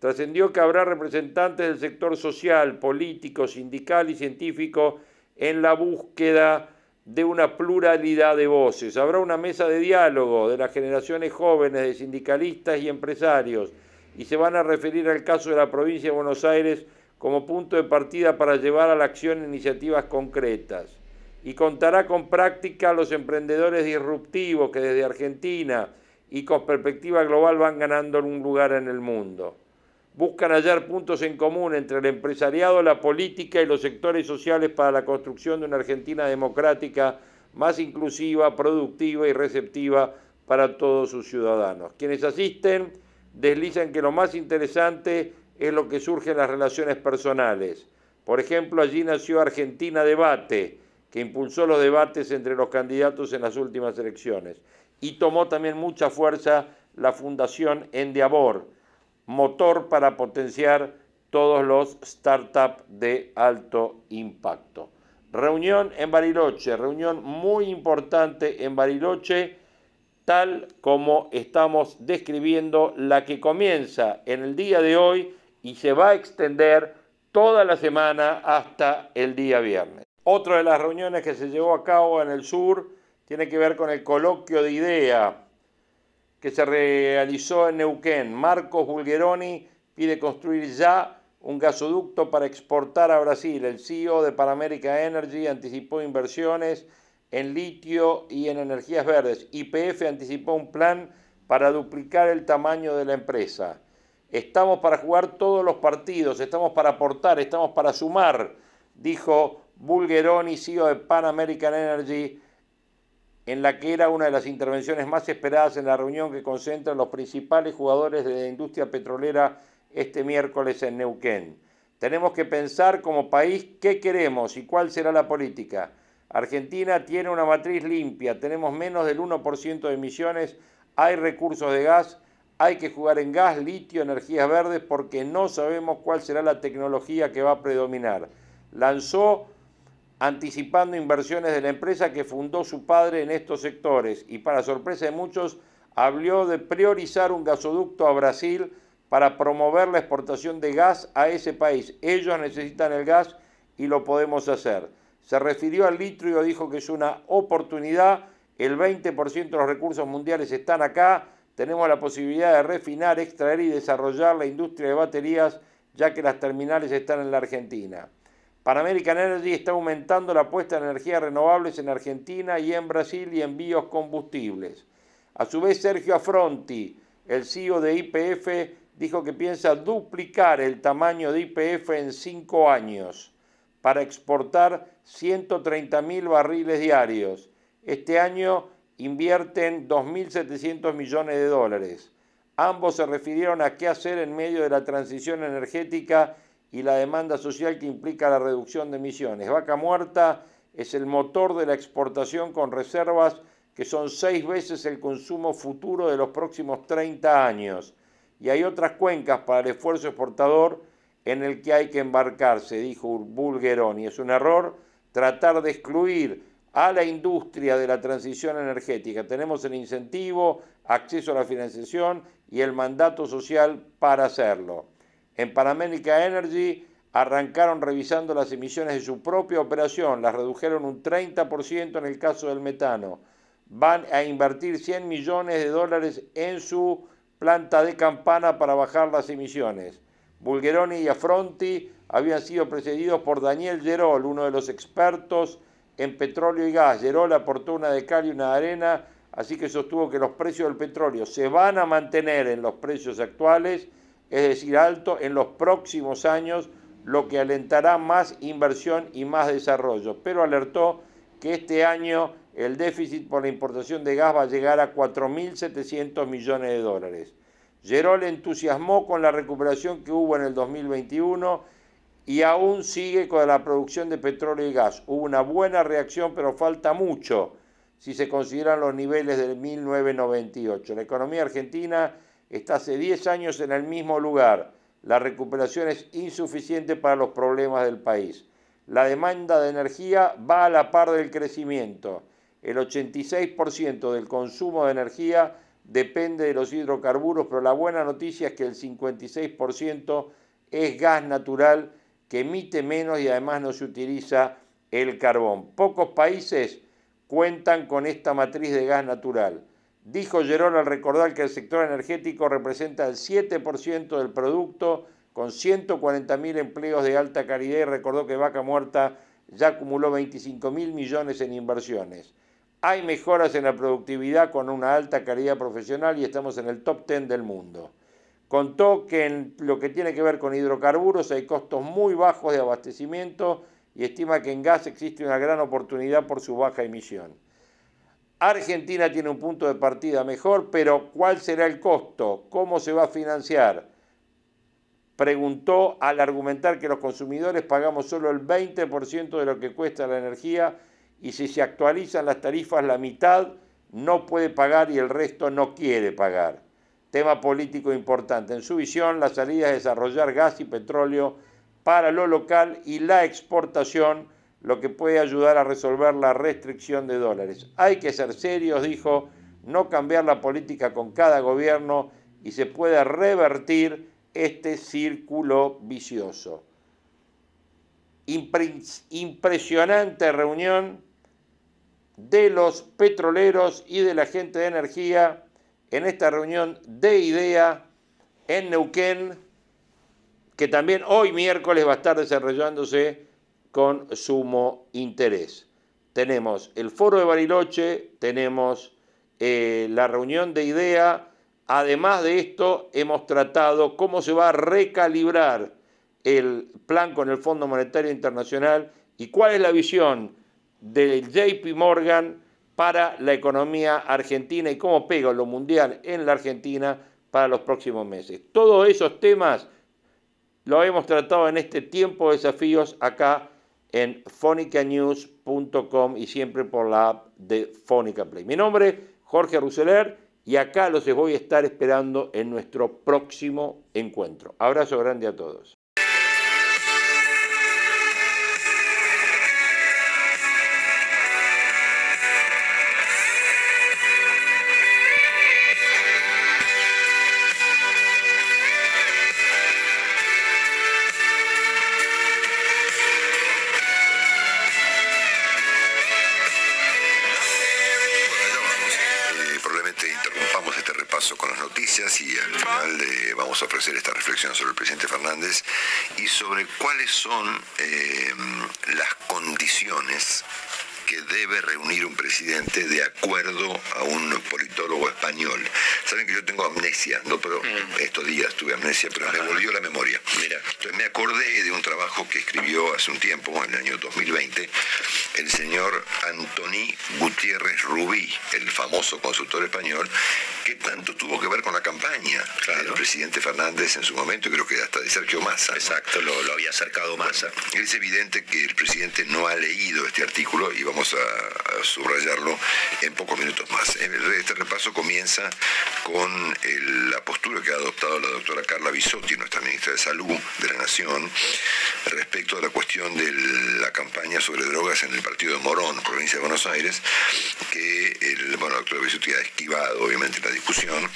[SPEAKER 4] Trascendió que habrá representantes del sector social, político, sindical y científico en la búsqueda de una pluralidad de voces. Habrá una mesa de diálogo de las generaciones jóvenes, de sindicalistas y empresarios, y se van a referir al caso de la provincia de Buenos Aires como punto de partida para llevar a la acción iniciativas concretas. Y contará con práctica los emprendedores disruptivos que desde Argentina y con perspectiva global van ganando un lugar en el mundo buscan hallar puntos en común entre el empresariado, la política y los sectores sociales para la construcción de una Argentina democrática más inclusiva, productiva y receptiva para todos sus ciudadanos. Quienes asisten deslizan que lo más interesante es lo que surge en las relaciones personales. Por ejemplo, allí nació Argentina Debate, que impulsó los debates entre los candidatos en las últimas elecciones. Y tomó también mucha fuerza la Fundación Endeavor, motor para potenciar todos los startups de alto impacto. Reunión en Bariloche, reunión muy importante en Bariloche, tal como estamos describiendo la que comienza en el día de hoy y se va a extender toda la semana hasta el día viernes. Otra de las reuniones que se llevó a cabo en el sur tiene que ver con el coloquio de idea que se realizó en Neuquén. Marcos Bulgeroni pide construir ya un gasoducto para exportar a Brasil. El CEO de Panamérica Energy anticipó inversiones en litio y en energías verdes. YPF anticipó un plan para duplicar el tamaño de la empresa. Estamos para jugar todos los partidos, estamos para aportar, estamos para sumar, dijo Bulgeroni, CEO de Pan American Energy, en la que era una de las intervenciones más esperadas en la reunión que concentran los principales jugadores de la industria petrolera este miércoles en Neuquén. Tenemos que pensar como país qué queremos y cuál será la política. Argentina tiene una matriz limpia, tenemos menos del 1% de emisiones, hay recursos de gas, hay que jugar en gas, litio, energías verdes, porque no sabemos cuál será la tecnología que va a predominar. Lanzó anticipando inversiones de la empresa que fundó su padre en estos sectores y para sorpresa de muchos habló de priorizar un gasoducto a Brasil para promover la exportación de gas a ese país. Ellos necesitan el gas y lo podemos hacer. Se refirió al litio y dijo que es una oportunidad, el 20% de los recursos mundiales están acá, tenemos la posibilidad de refinar, extraer y desarrollar la industria de baterías, ya que las terminales están en la Argentina. Panamerican Energy está aumentando la apuesta en energías renovables en Argentina y en Brasil y en biocombustibles. A su vez, Sergio Affronti, el CEO de IPF, dijo que piensa duplicar el tamaño de IPF en cinco años para exportar 130.000 barriles diarios. Este año invierten 2.700 millones de dólares. Ambos se refirieron a qué hacer en medio de la transición energética y la demanda social que implica la reducción de emisiones. Vaca Muerta es el motor de la exportación con reservas que son seis veces el consumo futuro de los próximos 30 años. Y hay otras cuencas para el esfuerzo exportador en el que hay que embarcarse, dijo Bulgeroni. Es un error tratar de excluir a la industria de la transición energética. Tenemos el incentivo, acceso a la financiación y el mandato social para hacerlo. En Panamérica Energy arrancaron revisando las emisiones de su propia operación, las redujeron un 30% en el caso del metano. Van a invertir 100 millones de dólares en su planta de campana para bajar las emisiones. Bulgeroni y Affronti habían sido precedidos por Daniel Gerol, uno de los expertos en petróleo y gas. Gerol aportó una de cal y una arena, así que sostuvo que los precios del petróleo se van a mantener en los precios actuales, es decir, alto en los próximos años, lo que alentará más inversión y más desarrollo. Pero alertó que este año el déficit por la importación de gas va a llegar a 4.700 millones de dólares. Gerol entusiasmó con la recuperación que hubo en el 2021 y aún sigue con la producción de petróleo y gas. Hubo una buena reacción, pero falta mucho si se consideran los niveles del 1998. La economía argentina está hace 10 años en el mismo lugar. La recuperación es insuficiente para los problemas del país. La demanda de energía va a la par del crecimiento. El 86% del consumo de energía depende de los hidrocarburos, pero la buena noticia es que el 56% es gas natural que emite menos y además no se utiliza el carbón. Pocos países cuentan con esta matriz de gas natural. Dijo Gerón al recordar que el sector energético representa el 7% del producto con 140.000 empleos de alta calidad y recordó que Vaca Muerta ya acumuló 25 mil millones en inversiones. Hay mejoras en la productividad con una alta calidad profesional y estamos en el top 10 del mundo. Contó que en lo que tiene que ver con hidrocarburos hay costos muy bajos de abastecimiento y estima que en gas existe una gran oportunidad por su baja emisión. Argentina tiene un punto de partida mejor, pero ¿cuál será el costo? ¿Cómo se va a financiar? Preguntó al argumentar que los consumidores pagamos solo el 20% de lo que cuesta la energía y si se actualizan las tarifas la mitad no puede pagar y el resto no quiere pagar. Tema político importante. En su visión, la salida es desarrollar gas y petróleo para lo local y la exportación, lo que puede ayudar a resolver la restricción de dólares. Hay que ser serios, dijo, no cambiar la política con cada gobierno y se puede revertir este círculo vicioso. impresionante reunión de los petroleros y de la gente de energía en esta reunión de IDEA en Neuquén, que también hoy miércoles va a estar desarrollándose con sumo interés. Tenemos el foro de Bariloche, tenemos eh, la reunión de IDEA, además de esto hemos tratado cómo se va a recalibrar el plan con el Fondo Monetario Internacional y cuál es la visión del JP Morgan para la economía argentina y cómo pega lo mundial en la Argentina para los próximos meses. Todos esos temas lo hemos tratado en este tiempo de desafíos acá en fonicanews.com y siempre por la app de Fónica Play. Mi nombre es Jorge Ruseler y acá los voy a estar esperando en nuestro próximo encuentro. Abrazo grande a todos.
[SPEAKER 6] Presidente Fernández y sobre cuáles son eh, las condiciones que debe reunir un presidente de acuerdo a un politólogo español. Saben que yo tengo amnesia, no, pero mm. estos días tuve amnesia, pero me volvió la memoria. Mira, entonces me acordé de un trabajo que escribió hace un tiempo, en el año 2020, el señor Antoni Gutiérrez Rubí, el famoso consultor español, que tanto tuvo que ver con la campaña del presidente Fernández en su momento, y creo que hasta de Sergio Massa.
[SPEAKER 7] Exacto, lo, había acercado Massa.
[SPEAKER 6] es evidente que el presidente no ha leído este artículo y vamos a, subrayarlo en pocos minutos más. Este repaso comienza con la postura que ha adoptado la doctora Carla Bisotti, nuestra ministra de Salud de la Nación, respecto a la cuestión de la campaña sobre drogas en el partido de Morón, provincia de Buenos Aires, que el, bueno, la doctora Bisotti ha esquivado obviamente la discusión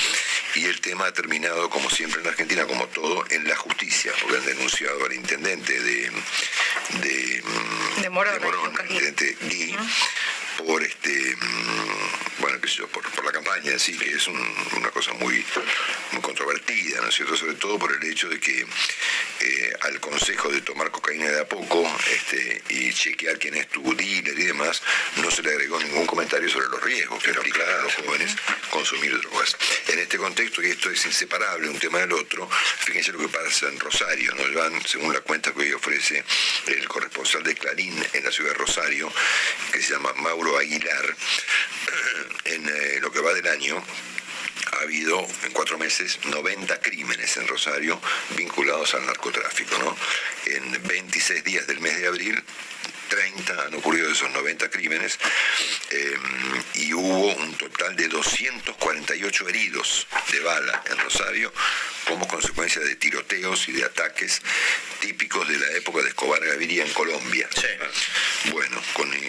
[SPEAKER 6] y el tema ha terminado, como siempre en Argentina, como todo, en la justicia, porque han denunciado al intendente de, de,
[SPEAKER 8] de Morón,
[SPEAKER 6] el intendente Gui, Ah. Por este mm, bueno qué sé yo, por, la campaña en sí, que es una cosa muy, muy controvertida, ¿no es cierto? Sobre todo por el hecho de que eh, al consejo de tomar cocaína de a poco este, y chequear quién es tu dealer y demás, no se le agregó ningún comentario sobre los riesgos que implican a los jóvenes consumir drogas. En este contexto, y esto es inseparable un tema del otro, fíjense lo que pasa en Rosario, nos van, según la cuenta que hoy ofrece el corresponsal de Clarín en la ciudad de Rosario, que se llama Mauro Aguilar, en eh, lo que va del año, ha habido en cuatro meses 90 crímenes en Rosario vinculados al narcotráfico. En 26 días del mes de abril 30 han ocurrido esos 90 crímenes eh, y hubo un total de 248 heridos de bala en Rosario como consecuencia de tiroteos y de ataques típicos de la época de Escobar Gaviria en Colombia. Bueno,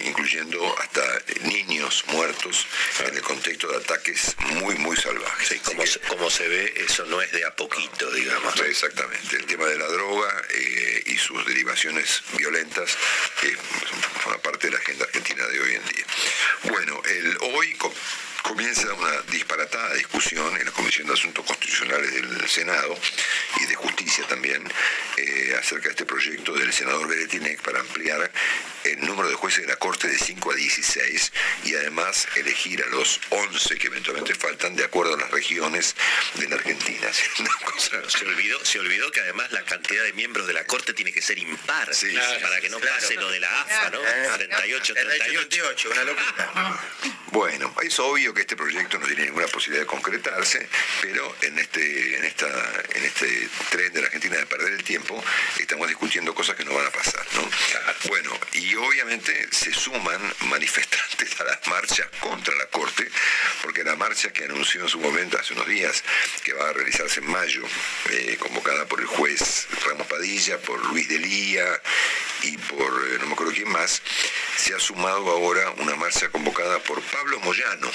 [SPEAKER 6] incluyendo hasta niños muertos en el contexto de ataques muy, muy salvajes.
[SPEAKER 7] como, se, como, se, ve, eso no es de a poquito, digamos.
[SPEAKER 6] Exactamente. El tema de la droga eh, y sus derivaciones violentas eh, forma parte de la agenda argentina de hoy en día. Bueno, el hoy comienza una disparatada discusión en la Comisión de Asuntos Constitucionales del Senado y de Justicia también eh, acerca de este proyecto del senador Beretinec para ampliar el número de jueces de la Corte de 5 a 16 y además elegir a los 11 que eventualmente faltan de acuerdo a las regiones de la Argentina.
[SPEAKER 7] se, olvidó, se olvidó que además la cantidad de miembros de la Corte tiene que ser impar para que no pase lo de la AFA, ¿no? 38, 38.
[SPEAKER 6] una locura. Bueno, es obvio que este proyecto no tiene ninguna posibilidad de concretarse, pero en este, en esta, en este tren de la Argentina de perder el tiempo, estamos discutiendo cosas que no van a pasar, ¿no? Bueno, y obviamente se suman manifestantes a las marchas contra la Corte, porque la marcha que anunció en su momento hace unos días, que va a realizarse en mayo, eh, convocada por el juez Ramos Padilla, por Luis Delía y por eh, no me acuerdo quién más, se ha sumado ahora una marcha convocada por Pablo Moyano,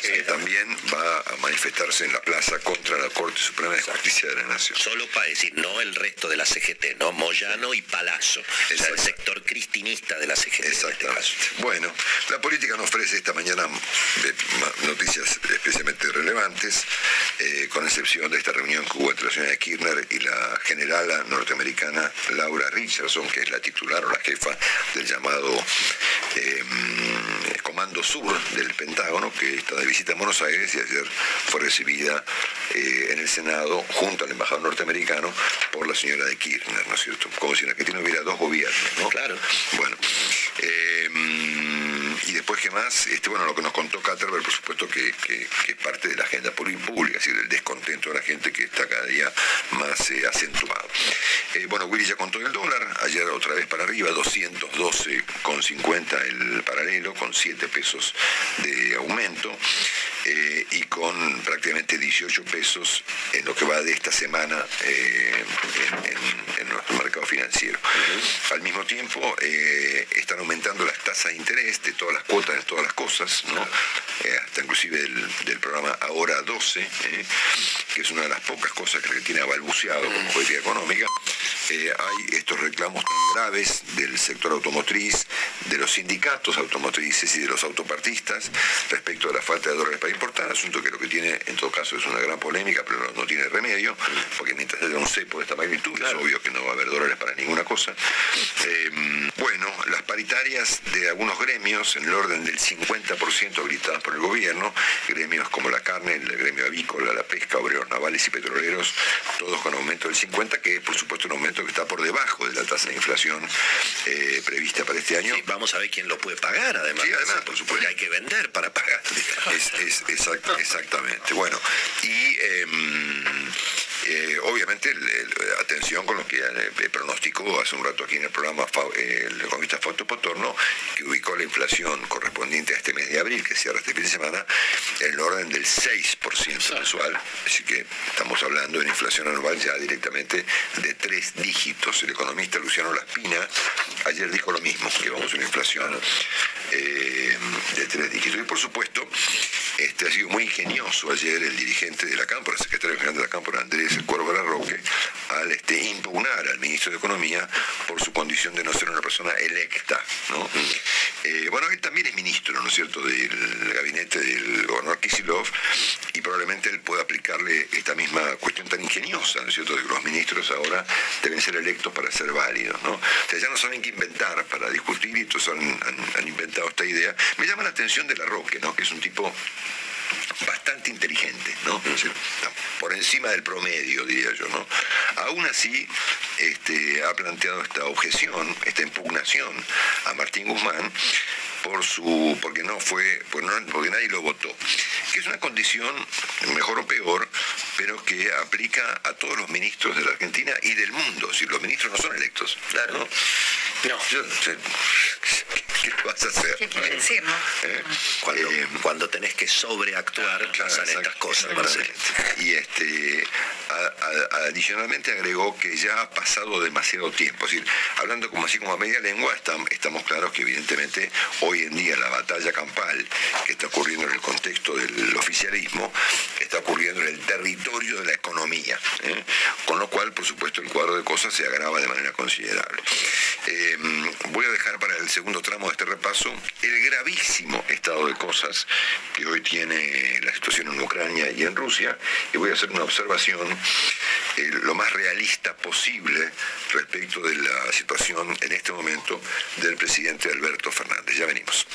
[SPEAKER 6] que también va a manifestarse en la plaza contra la Corte Suprema de Justicia de la Nación.
[SPEAKER 7] Solo para decir, no el resto de la CGT, no Moyano y Palazzo, es el sector cristinista de la CGT.
[SPEAKER 6] Este Exactamente. bueno, la política nos ofrece esta mañana noticias especialmente relevantes, eh, con excepción de esta reunión que hubo entre la señora Kirchner y la generala norteamericana Laura Richardson, que es la titular o la jefa del llamado eh, Comando Sur del Pentágono, que está de visita en Buenos Aires y ayer fue recibida eh, en el Senado junto al embajador norteamericano por la señora de Kirchner, ¿no es cierto? Como si en Argentina hubiera dos gobiernos, ¿no?
[SPEAKER 7] Claro.
[SPEAKER 6] Bueno, Em, y después, ¿qué más? Este, bueno, lo que nos contó Caterberg, por supuesto, que, es parte de la agenda pública, es decir, el descontento de la gente que está cada día más eh, acentuado. Eh, bueno, Willy ya contó el dólar, ayer otra vez para arriba, 212,50 el paralelo, con 7 pesos de aumento. Eh, y con prácticamente 18 pesos en lo que va de esta semana eh, en, nuestro mercado financiero. Al mismo tiempo, eh, están aumentando las tasas de interés de todas las cuotas de todas las cosas, hasta inclusive del, programa Ahora 12, que es una de las pocas cosas que tiene balbuceado como política económica. hay estos reclamos tan graves del sector automotriz, de los sindicatos automotrices y de los autopartistas respecto a la falta de dólares para importar, asunto que lo que tiene en todo caso es una gran polémica, pero no, tiene remedio, porque mientras haya un cepo de esta magnitud, es obvio que no va a haber dólares para ninguna cosa. Bueno, las paritarias de algunos gremios, en el orden del 50% habilitadas por el gobierno, gremios como la carne, el gremio avícola, la pesca, obreros navales y petroleros, todos con aumento del 50%, que es por supuesto un aumento que está por debajo de la tasa de inflación eh, prevista para este año.
[SPEAKER 7] vamos a ver quién lo puede pagar, además.
[SPEAKER 6] Sí, además, por supuesto. Porque
[SPEAKER 7] hay que vender para pagar.
[SPEAKER 6] Es, exactamente. Bueno, y em, eh, obviamente, atención con lo que pronosticó hace un rato aquí en el programa el economista Fausto Que ubicó la inflación correspondiente a este mes de abril, que cierra este fin de semana, en el orden del 6% mensual. Así que estamos hablando de una inflación anual ya directamente de tres dígitos. El economista Luciano Laspina ayer dijo lo mismo, que vamos a una inflación eh, de tres dígitos. Y por supuesto, este ha sido muy ingenioso ayer el dirigente de la Cámpora, el secretario general de la Cámpora, Andrés Cuervo Roque, al este, impugnar al ministro de Economía por su condición de no ser una persona electa. ¿no? Eh, bueno, él también es ministro, ¿no es cierto?, del gabinete del gobernador Kisilov y probablemente él pueda aplicarle esta misma cuestión tan ingeniosa, ¿no es cierto?, de que los ministros ahora deben ser electos para ser válidos, ¿no? O sea, ya no saben qué inventar para discutir y entonces han, inventado esta idea. Me llama la atención de la Roque, ¿no?, que es un tipo bastante inteligente, ¿no? Por encima del promedio, diría yo, ¿no? Aún así, este, ha planteado esta objeción, esta impugnación a Martín Guzmán por su, porque no fue, porque, porque nadie lo votó, que es una condición, mejor o peor, pero que aplica a todos los ministros de la Argentina y del mundo, si los ministros no son electos.
[SPEAKER 7] Claro. ¿no? No.
[SPEAKER 6] ¿qué, vas a hacer?
[SPEAKER 8] ¿Qué quiere decir, no?
[SPEAKER 7] ¿Eh? Cuando, eh, cuando, tenés que sobreactuar, pasan estas cosas,
[SPEAKER 6] Y este, adicionalmente agregó que ya ha pasado demasiado tiempo. Es decir, hablando como así como a media lengua, estamos claros que evidentemente hoy en día la batalla campal que está ocurriendo en el contexto del oficialismo está ocurriendo en el territorio de la economía. ¿eh? Con lo cual, por supuesto, el cuadro de cosas se agrava de manera considerable. Em, voy a dejar para el segundo tramo de este repaso el gravísimo estado de cosas que hoy tiene la situación en Ucrania y en Rusia y voy a hacer una observación eh, lo más realista posible respecto de situación en este momento del presidente Alberto Fernández. Ya venimos.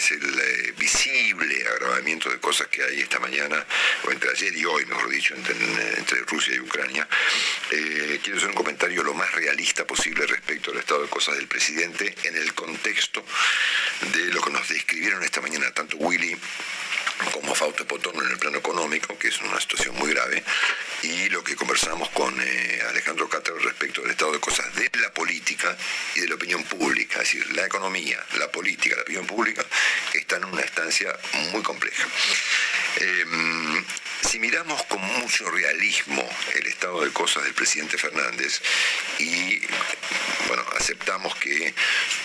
[SPEAKER 6] Mencionarles el eh, visible agravamiento de cosas que hay esta mañana, o entre ayer y hoy, mejor dicho, entre, Rusia y Ucrania, eh, quiero hacer un comentario lo más realista posible respecto al estado de cosas del presidente en el contexto de lo que nos describieron esta mañana tanto Willy como Fausto Potorno en el plano económico, que es una situación muy grave, y lo que conversamos con eh, Alejandro Cátaro respecto del estado de cosas de la política y de la opinión pública, es decir, la economía, la política, la opinión pública están en una estancia muy compleja. Em, si miramos con mucho realismo el estado de cosas del presidente Fernández y bueno, aceptamos que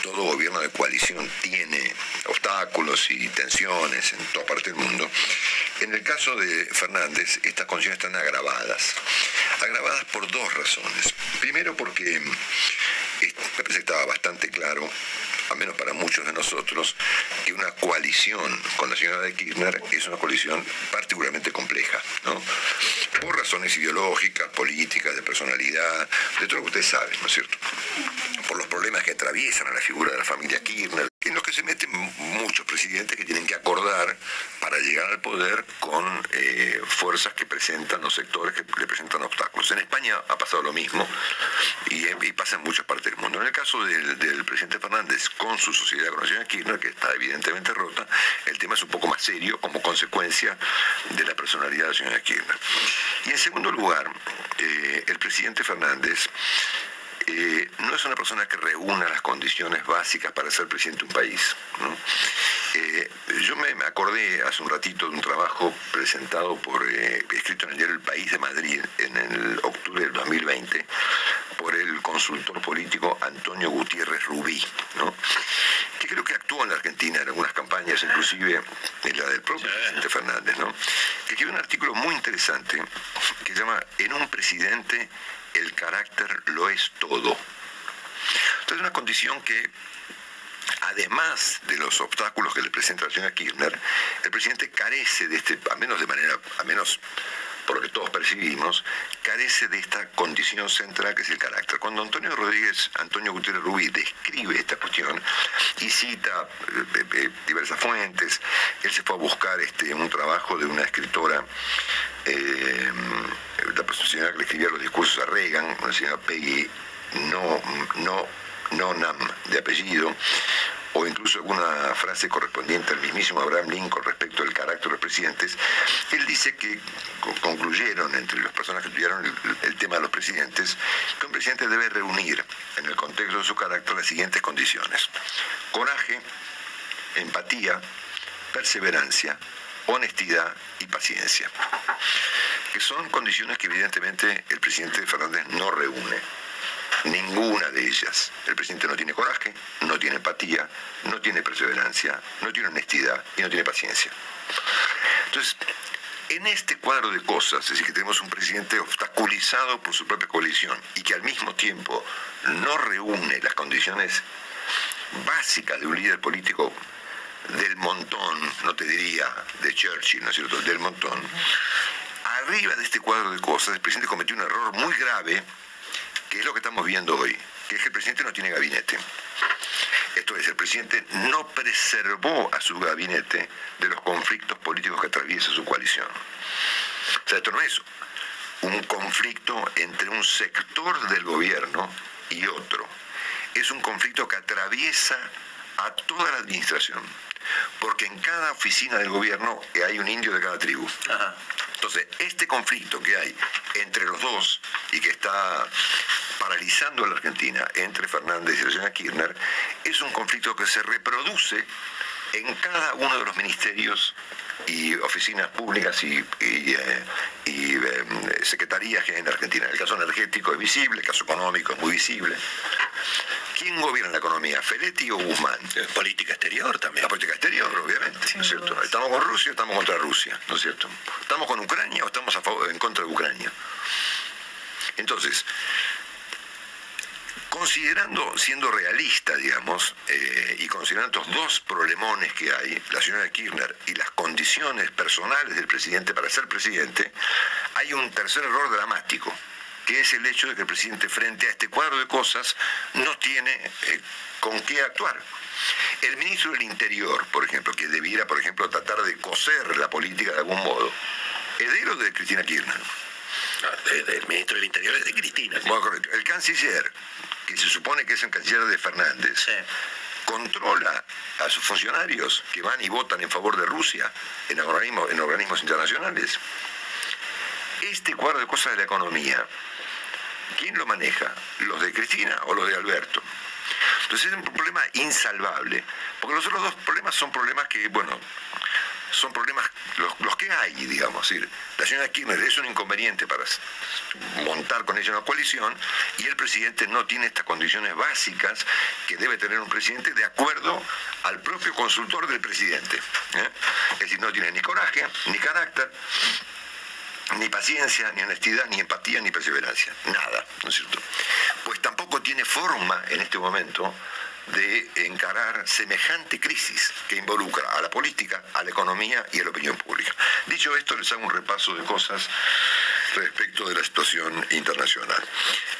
[SPEAKER 6] todo gobierno de coalición tiene obstáculos y tensiones en toda parte del mundo, en el caso de Fernández estas condiciones están agravadas. Agravadas por dos razones. Primero porque me parece estaba bastante claro al menos para muchos de nosotros, que una coalición con la señora de Kirchner es una coalición particularmente compleja, ¿no? Por razones ideológicas, políticas, de personalidad, de todo lo que ustedes saben, ¿no es cierto? Por los problemas que atraviesan a la figura de la familia Kirchner, en los que se meten muchos presidentes que tienen que acordar para llegar al poder con eh, fuerzas que presentan los sectores que le presentan obstáculos. En España ha pasado lo mismo y, pasa en muchas partes del mundo. En el caso del, presidente Fernández con su sociedad con la señora Kirchner, que está evidentemente rota, el tema es un poco más serio como consecuencia de la personalidad de la señora Kirchner. Y en segundo lugar, eh, el presidente Fernández eh, no es una persona que reúna las condiciones básicas para ser presidente de un país. Eh, yo me, acordé hace un ratito de un trabajo presentado por, eh, escrito en el diario El País de Madrid en el octubre del 2020 por el consultor político Antonio Gutiérrez Rubí, que creo que actuó en la Argentina en algunas campañas, inclusive en la del propio presidente Fernández, ¿no? que escribió un artículo muy interesante que se llama En un presidente el carácter lo es todo. Entonces, una condición que, además de los obstáculos que le presenta la señora Kirchner, el presidente carece de este, a menos de manera, a menos por lo que todos percibimos, carece de esta condición central que es el carácter. Cuando Antonio Rodríguez, Antonio Gutiérrez Rubí describe esta cuestión y cita eh, eh, diversas fuentes, él se fue a buscar este, un trabajo de una escritora eh, la señora que le escribía los discursos a Reagan, una señora Peggy no, no, no Nam de apellido, o incluso alguna frase correspondiente al mismísimo Abraham Lincoln respecto del carácter de los presidentes, él dice que concluyeron entre las personas que estudiaron el, tema de los presidentes que un presidente debe reunir en el contexto de su carácter las siguientes condiciones. Coraje, empatía, perseverancia, honestidad y paciencia, que son condiciones que evidentemente el presidente Fernández no reúne. Ninguna de ellas. El presidente no tiene coraje, no tiene empatía, no tiene perseverancia, no tiene honestidad y no tiene paciencia. Entonces, en este cuadro de cosas, es decir, que tenemos un presidente obstaculizado por su propia coalición y que al mismo tiempo no reúne las condiciones básicas de un líder político del montón, no te diría de Churchill, ¿no es cierto?, del montón, arriba de este cuadro de cosas, el presidente cometió un error muy grave es lo que estamos viendo hoy, que es que el presidente no tiene gabinete. Esto es, el presidente no preservó a su gabinete de los conflictos políticos que atraviesa su coalición. O sea, esto no es un conflicto entre un sector del gobierno y otro. Es un conflicto que atraviesa a toda la administración, porque en cada oficina del gobierno hay un indio de cada tribu. Entonces, este conflicto que hay entre los dos y que está paralizando a la Argentina entre Fernández y la señora Kirchner, es un conflicto que se reproduce en cada uno de los ministerios y oficinas públicas y, eh, em, secretarías que hay en Argentina. El caso energético es visible, el caso económico es muy visible. ¿Quién gobierna la economía? ¿Feletti o Guzmán?
[SPEAKER 7] Política exterior también.
[SPEAKER 6] La política exterior, obviamente, ¿no es cierto? Estamos con Rusia o estamos contra Rusia, ¿no es cierto? ¿Estamos con Ucrania o estamos en contra de Ucrania? Entonces, considerando, siendo realista, digamos, eh, y considerando estos dos problemones que hay, la señora Kirchner y las condiciones personales del presidente para ser presidente, hay un tercer error dramático, que es el hecho de que el presidente frente a este cuadro de cosas no tiene eh, con qué actuar. El ministro del Interior, por ejemplo, que debiera, por ejemplo, tratar de coser la política de algún modo, heredero de Cristina Kirchner.
[SPEAKER 7] Ah, el ministro del Interior es de Cristina.
[SPEAKER 6] Bueno, correcto. El canciller, que se supone que es el canciller de Fernández, controla a sus funcionarios que van y votan en favor de Rusia en organismos, en organismos internacionales. Este cuadro de cosas de la economía, ¿quién lo maneja? ¿Los de Cristina o los de Alberto? Entonces es un problema insalvable, porque los otros dos problemas son problemas que, bueno, son problemas los, que hay, digamos. la señora Kirchner es un inconveniente para montar con ella una coalición y el presidente no tiene estas condiciones básicas que debe tener un presidente de acuerdo al propio consultor del presidente. ¿eh? Es decir, no tiene ni coraje, ni carácter, ni paciencia, ni honestidad, ni empatía, ni perseverancia. Nada, ¿no es cierto? Pues tampoco tiene forma en este momento de encarar semejante crisis que involucra a la política, a la economía y a la opinión pública. Dicho esto, les hago un repaso de cosas respecto de la situación internacional.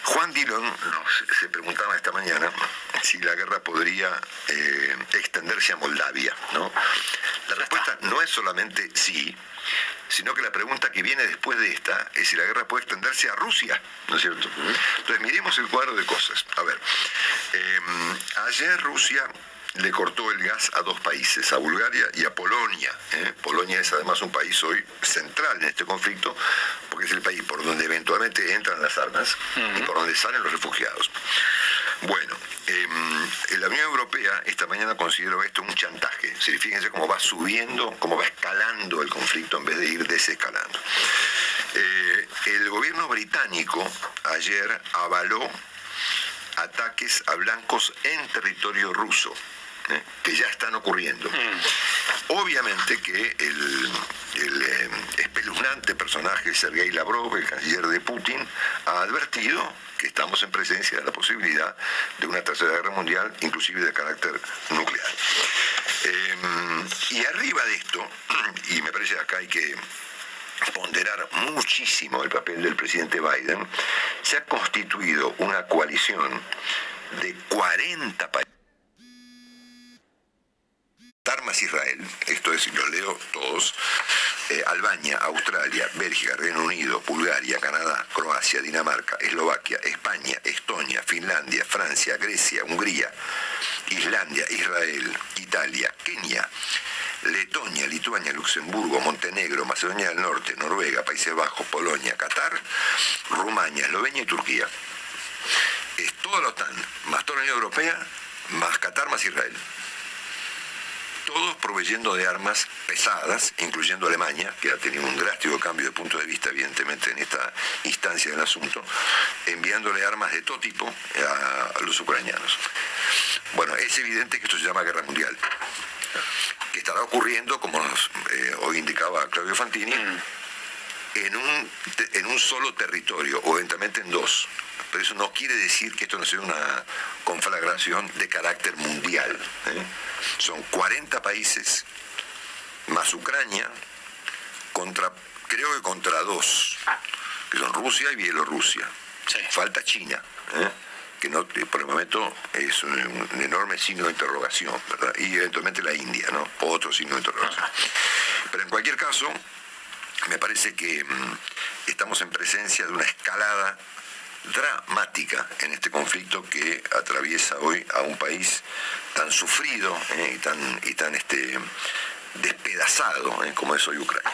[SPEAKER 6] Juan Dillon nos, se preguntaba esta mañana si la guerra podría eh, extenderse a Moldavia. ¿no? La respuesta no es solamente sí, sino que la pregunta que viene después de esta es si la guerra puede extenderse a Rusia, ¿no es cierto? Entonces miremos el cuadro de cosas. A ver, em, ayer Rusia le cortó el gas a dos países, a Bulgaria y a Polonia. ¿eh? Polonia es además un país hoy central en este conflicto, porque es el país por donde eventualmente entran las armas y por donde salen los refugiados. Bueno, eh, la Unión Europea esta mañana consideró esto un chantaje. fíjense cómo va subiendo, cómo va escalando el conflicto en vez de ir desescalando. Eh, el gobierno británico ayer avaló ataques a blancos en territorio ruso. ¿eh? que ya están ocurriendo. Mm. Obviamente que el, eh, espeluznante personaje Sergei Lavrov, el canciller de Putin, ha advertido estamos en presencia de la posibilidad de una tercera guerra mundial, inclusive de carácter nuclear. Em, y arriba de esto, y me parece acá hay que ponderar muchísimo el papel del presidente Biden, se ha constituido una coalición de 40 países Armas Israel, esto es, los leo todos, eh, Albania, Australia, Bélgica, Reino Unido, Bulgaria, Canadá, Croacia, Dinamarca, Eslovaquia, España, Estonia, Finlandia, Francia, Grecia, Hungría, Islandia, Israel, Italia, Kenia, Letonia, Lituania, Luxemburgo, Montenegro, Macedonia del Norte, Noruega, Países Bajos, Polonia, Qatar, Rumania, Eslovenia y Turquía. Es toda la OTAN, más toda la Unión Europea, más Qatar, más Israel todos proveyendo de armas pesadas, incluyendo Alemania, que ha tenido un drástico cambio de punto de vista, evidentemente, en esta instancia del asunto, enviándole armas de todo tipo a, los ucranianos. Bueno, es evidente que esto se llama guerra mundial, que estará ocurriendo, como nos, eh, hoy indicaba Claudio Fantini, en un, en un solo territorio, o eventualmente en dos. Pero eso no quiere decir que esto no sea una conflagración de carácter mundial. ¿eh? Son 40 países más Ucrania contra, creo que contra dos, que son Rusia y Bielorrusia. Falta China. ¿eh? que no, por el momento es un, enorme signo de interrogación, ¿verdad? Y eventualmente la India, ¿no? Otro signo de interrogación. Pero en cualquier caso, me parece que mm, estamos en presencia de una escalada dramática en este conflicto que atraviesa hoy a un país tan sufrido eh, y tan, y tan este, despedazado eh, como es hoy Ucrania.